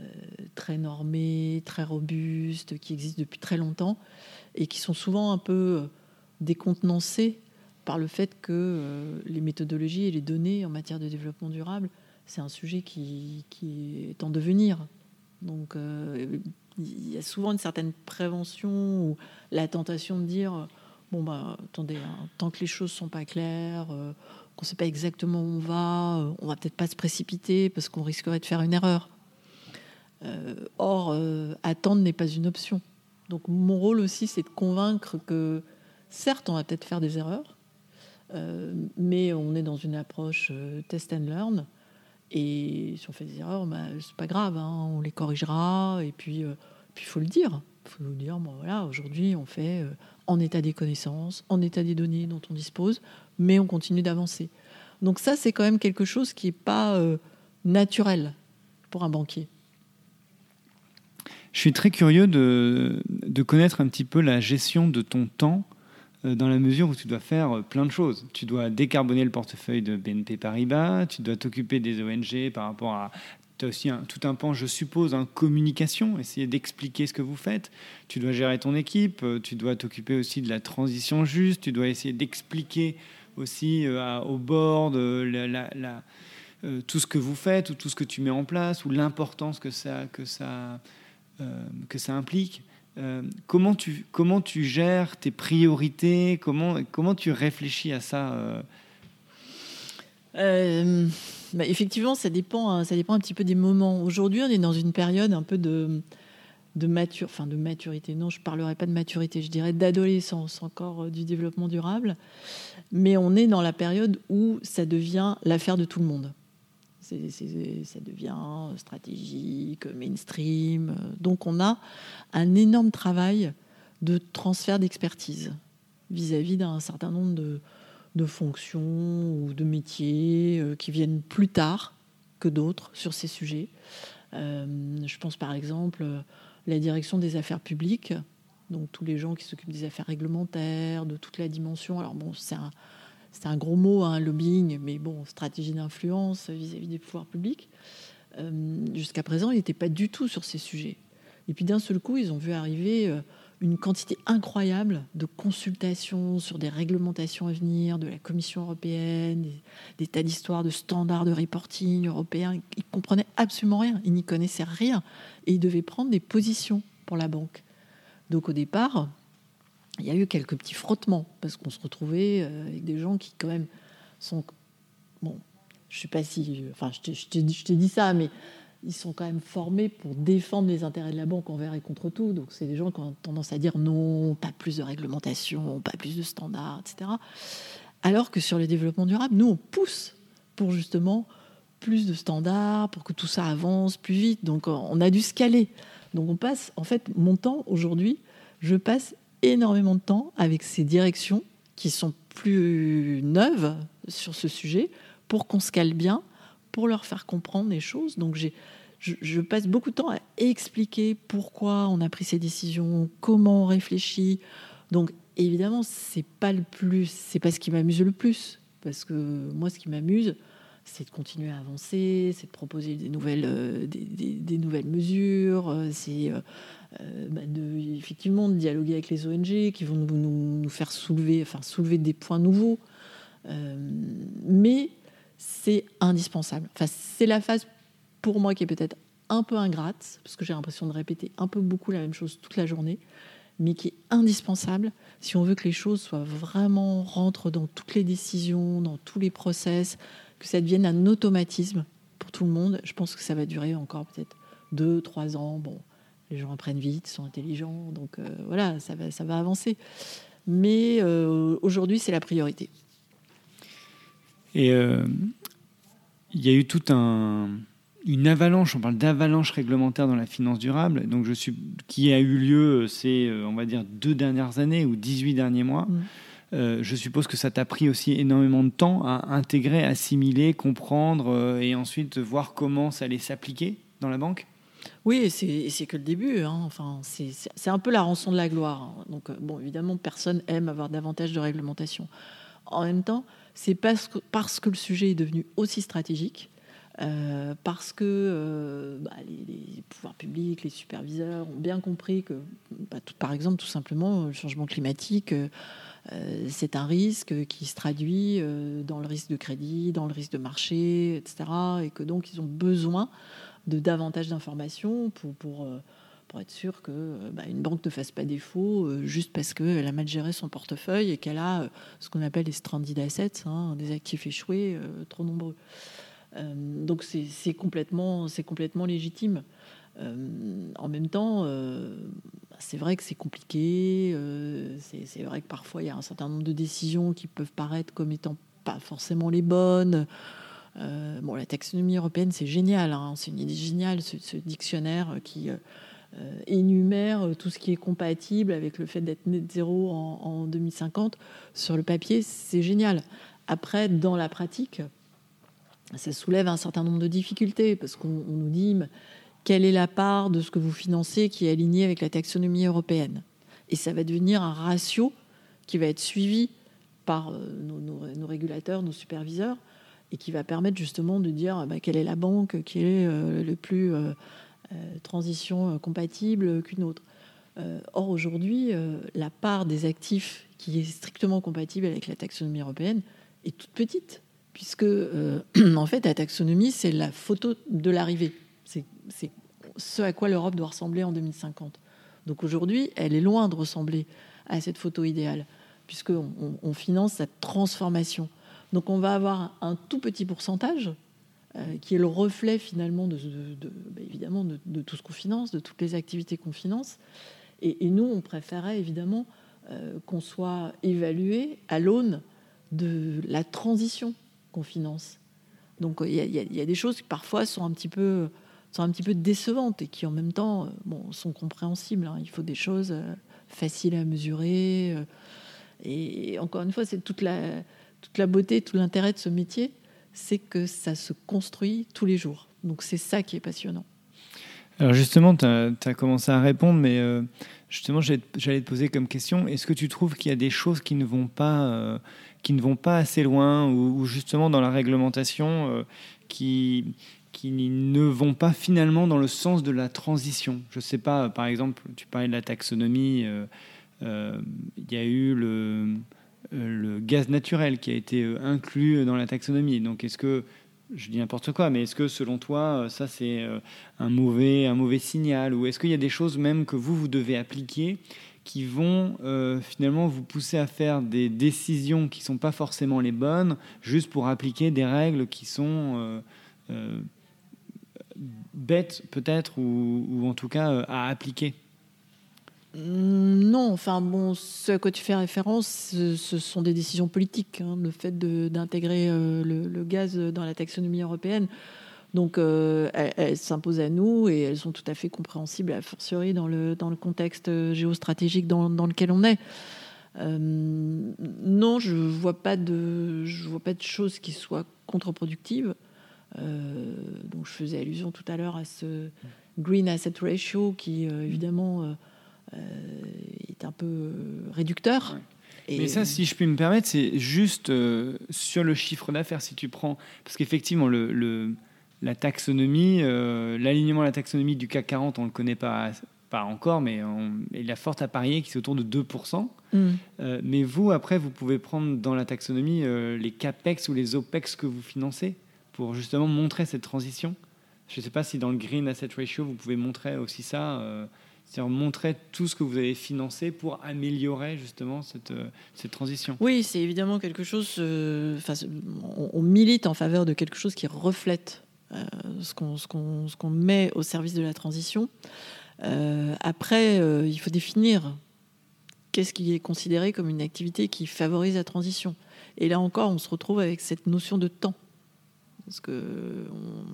S3: très normés, très robustes, qui existent depuis très longtemps et qui sont souvent un peu euh, décontenancés par le fait que euh, les méthodologies et les données en matière de développement durable, c'est un sujet qui, est en devenir. Donc il y a souvent une certaine prévention ou la tentation de dire bon bah attendez, hein, tant que les choses sont pas claires, qu'on ne sait pas exactement où on va, on va peut-être pas se précipiter parce qu'on risquerait de faire une erreur. Euh, or, euh, attendre n'est pas une option. Donc mon rôle aussi, c'est de convaincre que, certes, on va peut-être faire des erreurs, euh, mais on est dans une approche test and learn. Et si on fait des erreurs, bah, c'est pas grave, hein, on les corrigera. Et puis, il faut le dire. Il faut dire, bon, voilà, aujourd'hui, on fait en état des connaissances, en état des données dont on dispose, mais on continue d'avancer. Donc ça, c'est quand même quelque chose qui n'est pas naturel pour un banquier.
S2: Je suis très curieux de, connaître un petit peu la gestion de ton temps euh, dans la mesure où tu dois faire euh, plein de choses. Tu dois décarboner le portefeuille de BNP Paribas, tu dois t'occuper des ONG par rapport à... Tu as aussi tout un pan, je suppose, en communication, essayer d'expliquer ce que vous faites. Tu dois gérer ton équipe, euh, tu dois t'occuper aussi de la transition juste, tu dois essayer d'expliquer aussi au board tout ce que vous faites ou tout ce que tu mets en place ou l'importance que ça, que ça euh, que ça implique. Euh, comment, tu, comment tu gères tes priorités? Comment, comment tu réfléchis à ça
S3: euh? bah, effectivement, ça dépend, hein, ça dépend un petit peu des moments. Aujourd'hui, on est dans une période un peu de, de, mature, enfin de maturité. Non, je ne parlerai pas de maturité, je dirais d'adolescence encore du développement durable. Mais on est dans la période où ça devient l'affaire de tout le monde ça devient stratégique, mainstream. Donc on a un énorme travail de transfert d'expertise vis-à-vis d'un certain nombre de, fonctions ou de métiers euh, qui viennent plus tard que d'autres sur ces sujets. Euh, je pense par exemple la direction des affaires publiques, donc tous les gens qui s'occupent des affaires réglementaires, de toute la dimension. Alors bon, c'est un, c'est un gros mot, un hein, lobbying, mais bon, stratégie d'influence vis-à-vis des pouvoirs publics. Euh, jusqu'à présent, il n'était pas du tout sur ces sujets. Et puis d'un seul coup, ils ont vu arriver euh, une quantité incroyable de consultations sur des réglementations à venir de la Commission européenne, des, tas d'histoires de standards de reporting européens. Ils ne comprenaient absolument rien, ils n'y connaissaient rien. Et ils devaient prendre des positions pour la banque. Donc au départ, il y a eu quelques petits frottements parce qu'on se retrouvait euh, avec des gens qui quand même sont bon je sais pas si enfin je t'ai dit ça mais ils sont quand même formés pour défendre les intérêts de la banque envers et contre tout. Donc c'est des gens qui ont tendance à dire non pas plus de réglementation pas plus de standards etc alors que sur le développement durable nous on pousse pour justement plus de standards pour que tout ça avance plus vite. Donc on a dû se caler. Donc on passe en fait mon temps aujourd'hui je passe énormément de temps avec ces directions qui sont plus neuves sur ce sujet pour qu'on se cale bien, pour leur faire comprendre les choses. Donc j'ai, je, passe beaucoup de temps à expliquer pourquoi on a pris ces décisions, comment on réfléchit. Donc évidemment, c'est pas le plus, c'est pas ce qui m'amuse le plus, parce que moi, ce qui m'amuse, c'est de continuer à avancer, c'est de proposer des nouvelles, des, nouvelles mesures, c'est bah, de, effectivement de dialoguer avec les ONG qui vont nous, nous, faire soulever, enfin, soulever des points nouveaux. mais c'est indispensable. Enfin, c'est la phase pour moi qui est peut-être un peu ingrate, parce que j'ai l'impression de répéter un peu beaucoup la même chose toute la journée, mais qui est indispensable si on veut que les choses soient vraiment rentrent dans toutes les décisions, dans tous les process, que ça devienne un automatisme pour tout le monde. Je pense que ça va durer encore peut-être deux, trois ans. Bon, les gens apprennent vite, sont intelligents, donc euh, voilà, ça va, ça va avancer. Mais euh, aujourd'hui, c'est la priorité.
S2: Et euh, il y a eu tout un une avalanche, on parle d'avalanche réglementaire dans la finance durable, donc je suis, qui a eu lieu ces, on va dire, deux dernières années ou 18 derniers mois. Mm. Euh, je suppose que ça t'a pris aussi énormément de temps à intégrer, assimiler, comprendre euh, et ensuite voir comment ça allait s'appliquer dans la banque?
S3: Oui, c'est que le début. Hein. Enfin, c'est un peu la rançon de la gloire. Hein. Donc, bon, évidemment, personne aime avoir davantage de réglementation. En même temps, c'est parce que, parce que le sujet est devenu aussi stratégique euh, parce que euh, bah, les, pouvoirs publics, les superviseurs ont bien compris que, bah, par exemple, tout simplement, le changement climatique, euh, c'est un risque qui se traduit dans le risque de crédit, dans le risque de marché, etc. Et que donc, ils ont besoin de davantage d'informations pour, pour, être sûr que bah, une banque ne fasse pas défaut juste parce qu'elle a mal géré son portefeuille et qu'elle a ce qu'on appelle les stranded assets, hein, des actifs échoués trop nombreux. Euh, donc c'est complètement, complètement légitime. Euh, en même temps, euh, c'est vrai que c'est compliqué. c'est vrai que parfois il y a un certain nombre de décisions qui peuvent paraître comme étant pas forcément les bonnes. bon, la taxonomie européenne, c'est génial. Hein. c'est une idée géniale, ce, dictionnaire qui énumère tout ce qui est compatible avec le fait d'être net zéro en 2050. Sur le papier, c'est génial. Après, dans la pratique, ça soulève un certain nombre de difficultés parce qu'on nous dit quelle est la part de ce que vous financez qui est alignée avec la taxonomie européenne. Et ça va devenir un ratio qui va être suivi par euh, nos, régulateurs, nos superviseurs, et qui va permettre justement de dire bah, quelle est la banque qui est euh, le plus euh, transition compatible qu'une autre. or aujourd'hui, la part des actifs qui est strictement compatible avec la taxonomie européenne est toute petite puisque [clears throat] en fait la taxonomie c'est la photo de l'arrivée. C'est ce à quoi l'Europe doit ressembler en 2050. Donc aujourd'hui, elle est loin de ressembler à cette photo idéale, puisqu'on on, finance sa transformation. Donc on va avoir un tout petit pourcentage euh, qui est le reflet finalement de, bah, évidemment de, tout ce qu'on finance, de toutes les activités qu'on finance. Et, nous, on préférait évidemment euh, qu'on soit évalué à l'aune de la transition qu'on finance. Donc il y, a des choses qui parfois sont un petit peu sont un petit peu décevantes et qui en même temps euh, sont compréhensibles. Hein. Il faut des choses euh, faciles à mesurer. Euh, et encore une fois, c'est toute la, beauté, tout l'intérêt de ce métier, c'est que ça se construit tous les jours. Donc c'est ça qui est passionnant.
S2: Alors justement, tu as, commencé à répondre, mais justement, j'allais te poser comme question, est-ce que tu trouves qu'il y a des choses qui ne vont pas qui ne vont pas assez loin ou, justement dans la réglementation qui, qui ne vont pas finalement dans le sens de la transition. Je ne sais pas, par exemple, tu parlais de la taxonomie, euh, euh, il y a eu le, le, gaz naturel qui a été inclus dans la taxonomie. Donc est-ce que, je dis n'importe quoi, mais est-ce que selon toi, ça c'est un mauvais, un mauvais signal? Ou est-ce qu'il y a des choses même que vous, vous devez appliquer qui vont euh, finalement vous pousser à faire des décisions qui ne sont pas forcément les bonnes, juste pour appliquer des règles qui sont euh, euh, bêtes peut-être, ou, en tout cas à appliquer
S3: mmh, non, enfin bon, ce à quoi tu fais référence, ce, sont des décisions politiques. Hein, le fait d'intégrer le, gaz dans la taxonomie européenne, donc, euh, elles, s'imposent à nous et elles sont tout à fait compréhensibles, a fortiori dans le, dans le contexte géostratégique dans, lequel on est. Euh, non, je vois, pas de, je vois pas de choses qui soient contre-productives. Euh, donc, je faisais allusion tout à l'heure à ce Green Asset Ratio qui, évidemment, est un peu réducteur.
S2: Mais ça, si je puis me permettre, c'est juste sur le chiffre d'affaires, si tu prends. Parce qu'effectivement, le, la taxonomie, l'alignement de la taxonomie du CAC 40, on ne le connaît pas pas encore, mais il y a fort à parier qui est autour de 2%. Mm. Euh, mais vous, après, vous pouvez prendre dans la taxonomie euh, les CAPEX ou les OPEX que vous financez pour justement montrer cette transition. Je ne sais pas si dans le Green Asset Ratio, vous pouvez montrer aussi ça, euh, c'est-à-dire montrer tout ce que vous avez financé pour améliorer justement cette, cette transition.
S3: Oui, c'est évidemment quelque chose, on, on, milite en faveur de quelque chose qui reflète ce qu'on met au service de la transition. Euh, après, euh, il faut définir qu'est-ce qui est considéré comme une activité qui favorise la transition. Et là encore, on se retrouve avec cette notion de temps. Parce que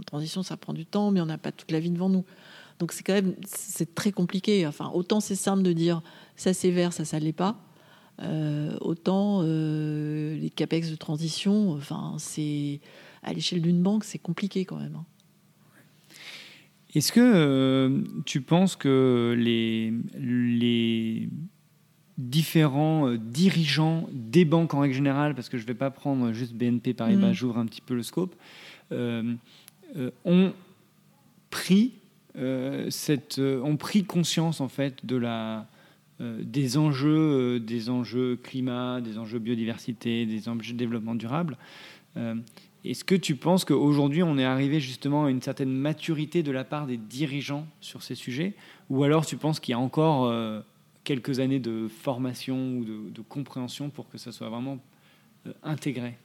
S3: transition, ça prend du temps, mais on n'a pas toute la vie devant nous. Donc c'est quand même c'est très compliqué. Enfin, autant c'est simple de dire ça c'est vert, ça ça l'est pas. Euh, autant les capex de transition, enfin c'est à l'échelle d'une banque, c'est compliqué quand même. Hein.
S2: Est-ce que euh, tu penses que les, les différents euh, dirigeants des banques en règle générale, parce que je ne vais pas prendre juste BNP Paribas, mm. j'ouvre un petit peu le scope, euh, ont pris cette, ont pris conscience en fait de la des enjeux, des enjeux climat, des enjeux biodiversité, des enjeux développement durable. Est-ce que tu penses qu'aujourd'hui, on est arrivé justement à une certaine maturité de la part des dirigeants sur ces sujets? Ou alors tu penses qu'il y a encore euh, quelques années de formation ou de, compréhension pour que ça soit vraiment euh, intégré?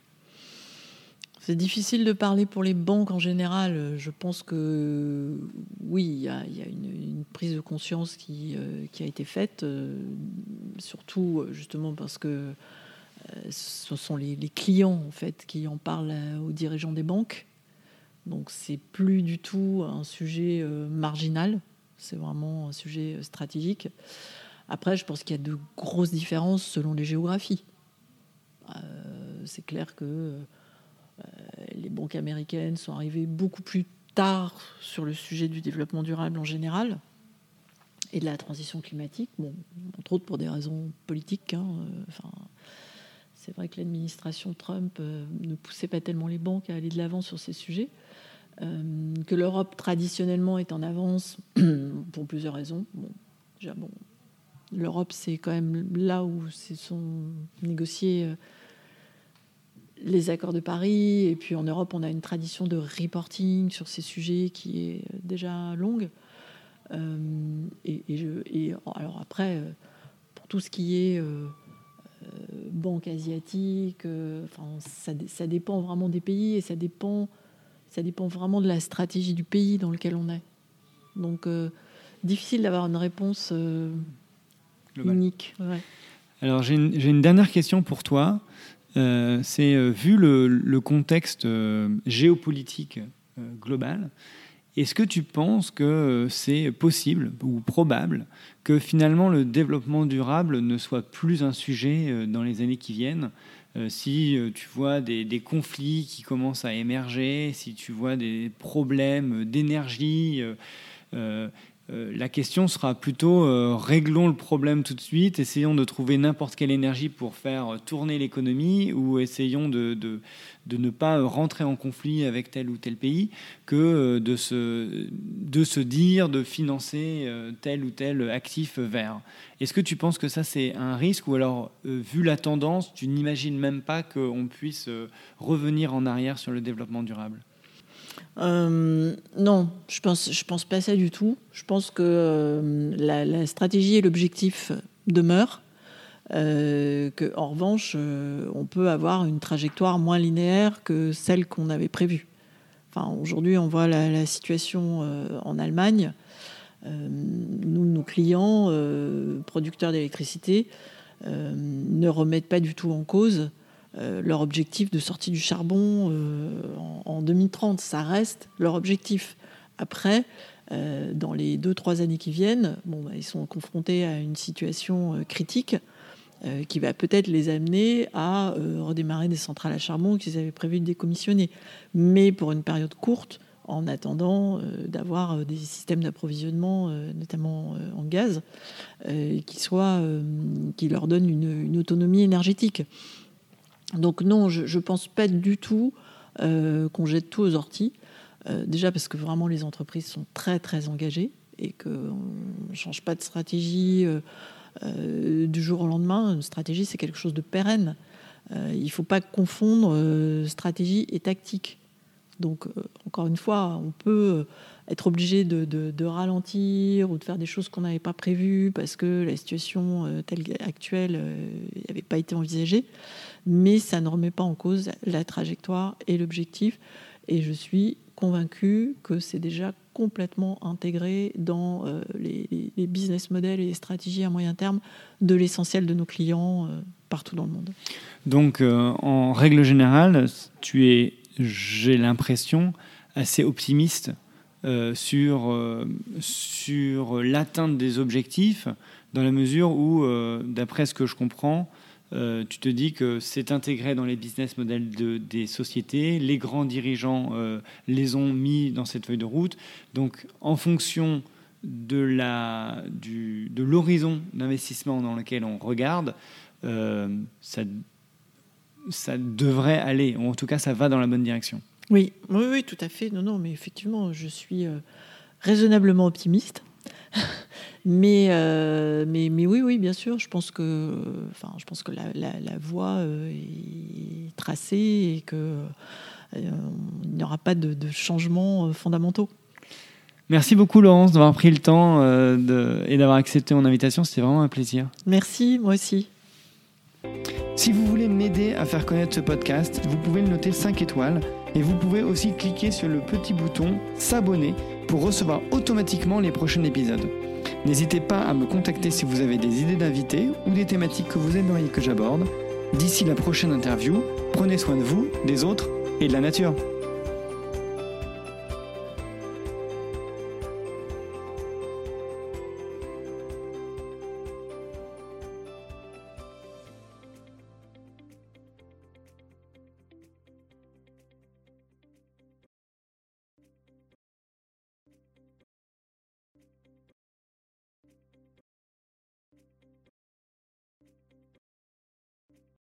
S3: C'est difficile de parler pour les banques en général. Je pense que oui, il y a, une, prise de conscience qui, euh, a été faite, surtout justement parce que euh, ce sont les, clients en fait qui en parlent aux dirigeants des banques. Donc c'est plus du tout un sujet euh, marginal, c'est vraiment un sujet euh, stratégique. Après, je pense qu'il y a de grosses différences selon les géographies. c'est clair que les banques américaines sont arrivées beaucoup plus tard sur le sujet du développement durable en général et de la transition climatique, bon, entre autres pour des raisons politiques. Hein, enfin, c'est vrai que l'administration Trump euh, ne poussait pas tellement les banques à aller de l'avant sur ces sujets. Euh, que l'Europe traditionnellement est en avance [clears throat] pour plusieurs raisons. Bon, déjà, bon, l'Europe, c'est quand même là où se sont négociés euh, les accords de Paris. Et puis en Europe, on a une tradition de reporting sur ces sujets qui est déjà longue. et, je, et, alors après, pour tout ce qui est euh, banque asiatique. Euh, enfin, ça, ça, dépend vraiment des pays et ça dépend, ça dépend vraiment de la stratégie du pays dans lequel on est. Donc, euh, difficile d'avoir une réponse unique.
S2: Alors, j'ai une, une, dernière question pour toi. C'est vu le, contexte géopolitique global, est-ce que tu penses que c'est possible ou probable que finalement le développement durable ne soit plus un sujet euh, dans les années qui viennent? Euh, si euh, tu vois des, conflits qui commencent à émerger, si tu vois des problèmes d'énergie, euh, la question sera plutôt euh, réglons le problème tout de suite, essayons de trouver n'importe quelle énergie pour faire tourner l'économie ou essayons de, ne pas rentrer en conflit avec tel ou tel pays que euh, de se, de se dire de financer tel ou tel actif vert. Est-ce que tu penses que ça c'est un risque ou alors vu la tendance, tu n'imagines même pas qu'on puisse revenir en arrière sur le développement durable?
S3: Euh, non, je pense, je pense pas ça du tout. Je pense que euh, la, stratégie et l'objectif demeurent. Euh, en revanche, on peut avoir une trajectoire moins linéaire que celle qu'on avait prévue. Enfin, aujourd'hui, on voit la, situation en Allemagne. nous, nos clients, producteurs d'électricité, ne remettent pas du tout en cause euh, leur objectif de sortie du charbon euh, en, 2030. Ça reste leur objectif. Après, euh, dans les deux, trois années qui viennent, bah, ils sont confrontés à une situation critique qui va peut-être les amener à redémarrer des centrales à charbon qu'ils avaient prévu de décommissionner. Mais pour une période courte, en attendant d'avoir des systèmes d'approvisionnement, notamment en gaz, qui leur donnent une, autonomie énergétique. Donc non, je ne pense pas du tout qu'on jette tout aux orties. déjà parce que vraiment les entreprises sont très très engagées et qu'on ne change pas de stratégie euh, du jour au lendemain. Une stratégie, c'est quelque chose de pérenne. Euh, il ne faut pas confondre euh, stratégie et tactique. Donc, encore une fois, on peut être obligé de, ralentir ou de faire des choses qu'on n'avait pas prévues parce que la situation telle actuelle n'avait pas été envisagée. Mais ça ne remet pas en cause la trajectoire et l'objectif. Et je suis convaincue que c'est déjà complètement intégré dans euh, les, business models et les stratégies à moyen terme de l'essentiel de nos clients euh, partout dans le monde.
S2: Donc, euh, en règle générale, tu es, j'ai l'impression, assez optimiste sur, sur l'atteinte des objectifs, dans la mesure où, d'après ce que je comprends, euh, tu te dis que c'est intégré dans les business models des sociétés, les grands dirigeants euh, les ont mis dans cette feuille de route. Donc, en fonction de l'horizon d'investissement dans lequel on regarde, euh, ça, ça devrait aller, ou en tout cas, ça va dans la bonne direction.
S3: Oui, oui, oui, tout à fait. Non, non, mais effectivement, je suis raisonnablement optimiste. [laughs] mais, euh, mais, mais, oui, oui, bien sûr, je pense que, enfin, je pense que la, la, voie euh, est tracée et qu'il euh, n'y aura pas de, de changements fondamentaux.
S2: Merci beaucoup Laurence d'avoir pris le temps de, et d'avoir accepté mon invitation. C'était vraiment un plaisir.
S3: Merci, moi aussi.
S1: Si vous voulez m'aider à faire connaître ce podcast, vous pouvez le noter 5 étoiles et vous pouvez aussi cliquer sur le petit bouton S'abonner pour recevoir automatiquement les prochains épisodes. N'hésitez pas à me contacter si vous avez des idées d'invités ou des thématiques que vous aimeriez que j'aborde. D'ici la prochaine interview, prenez soin de vous, des autres et de la nature.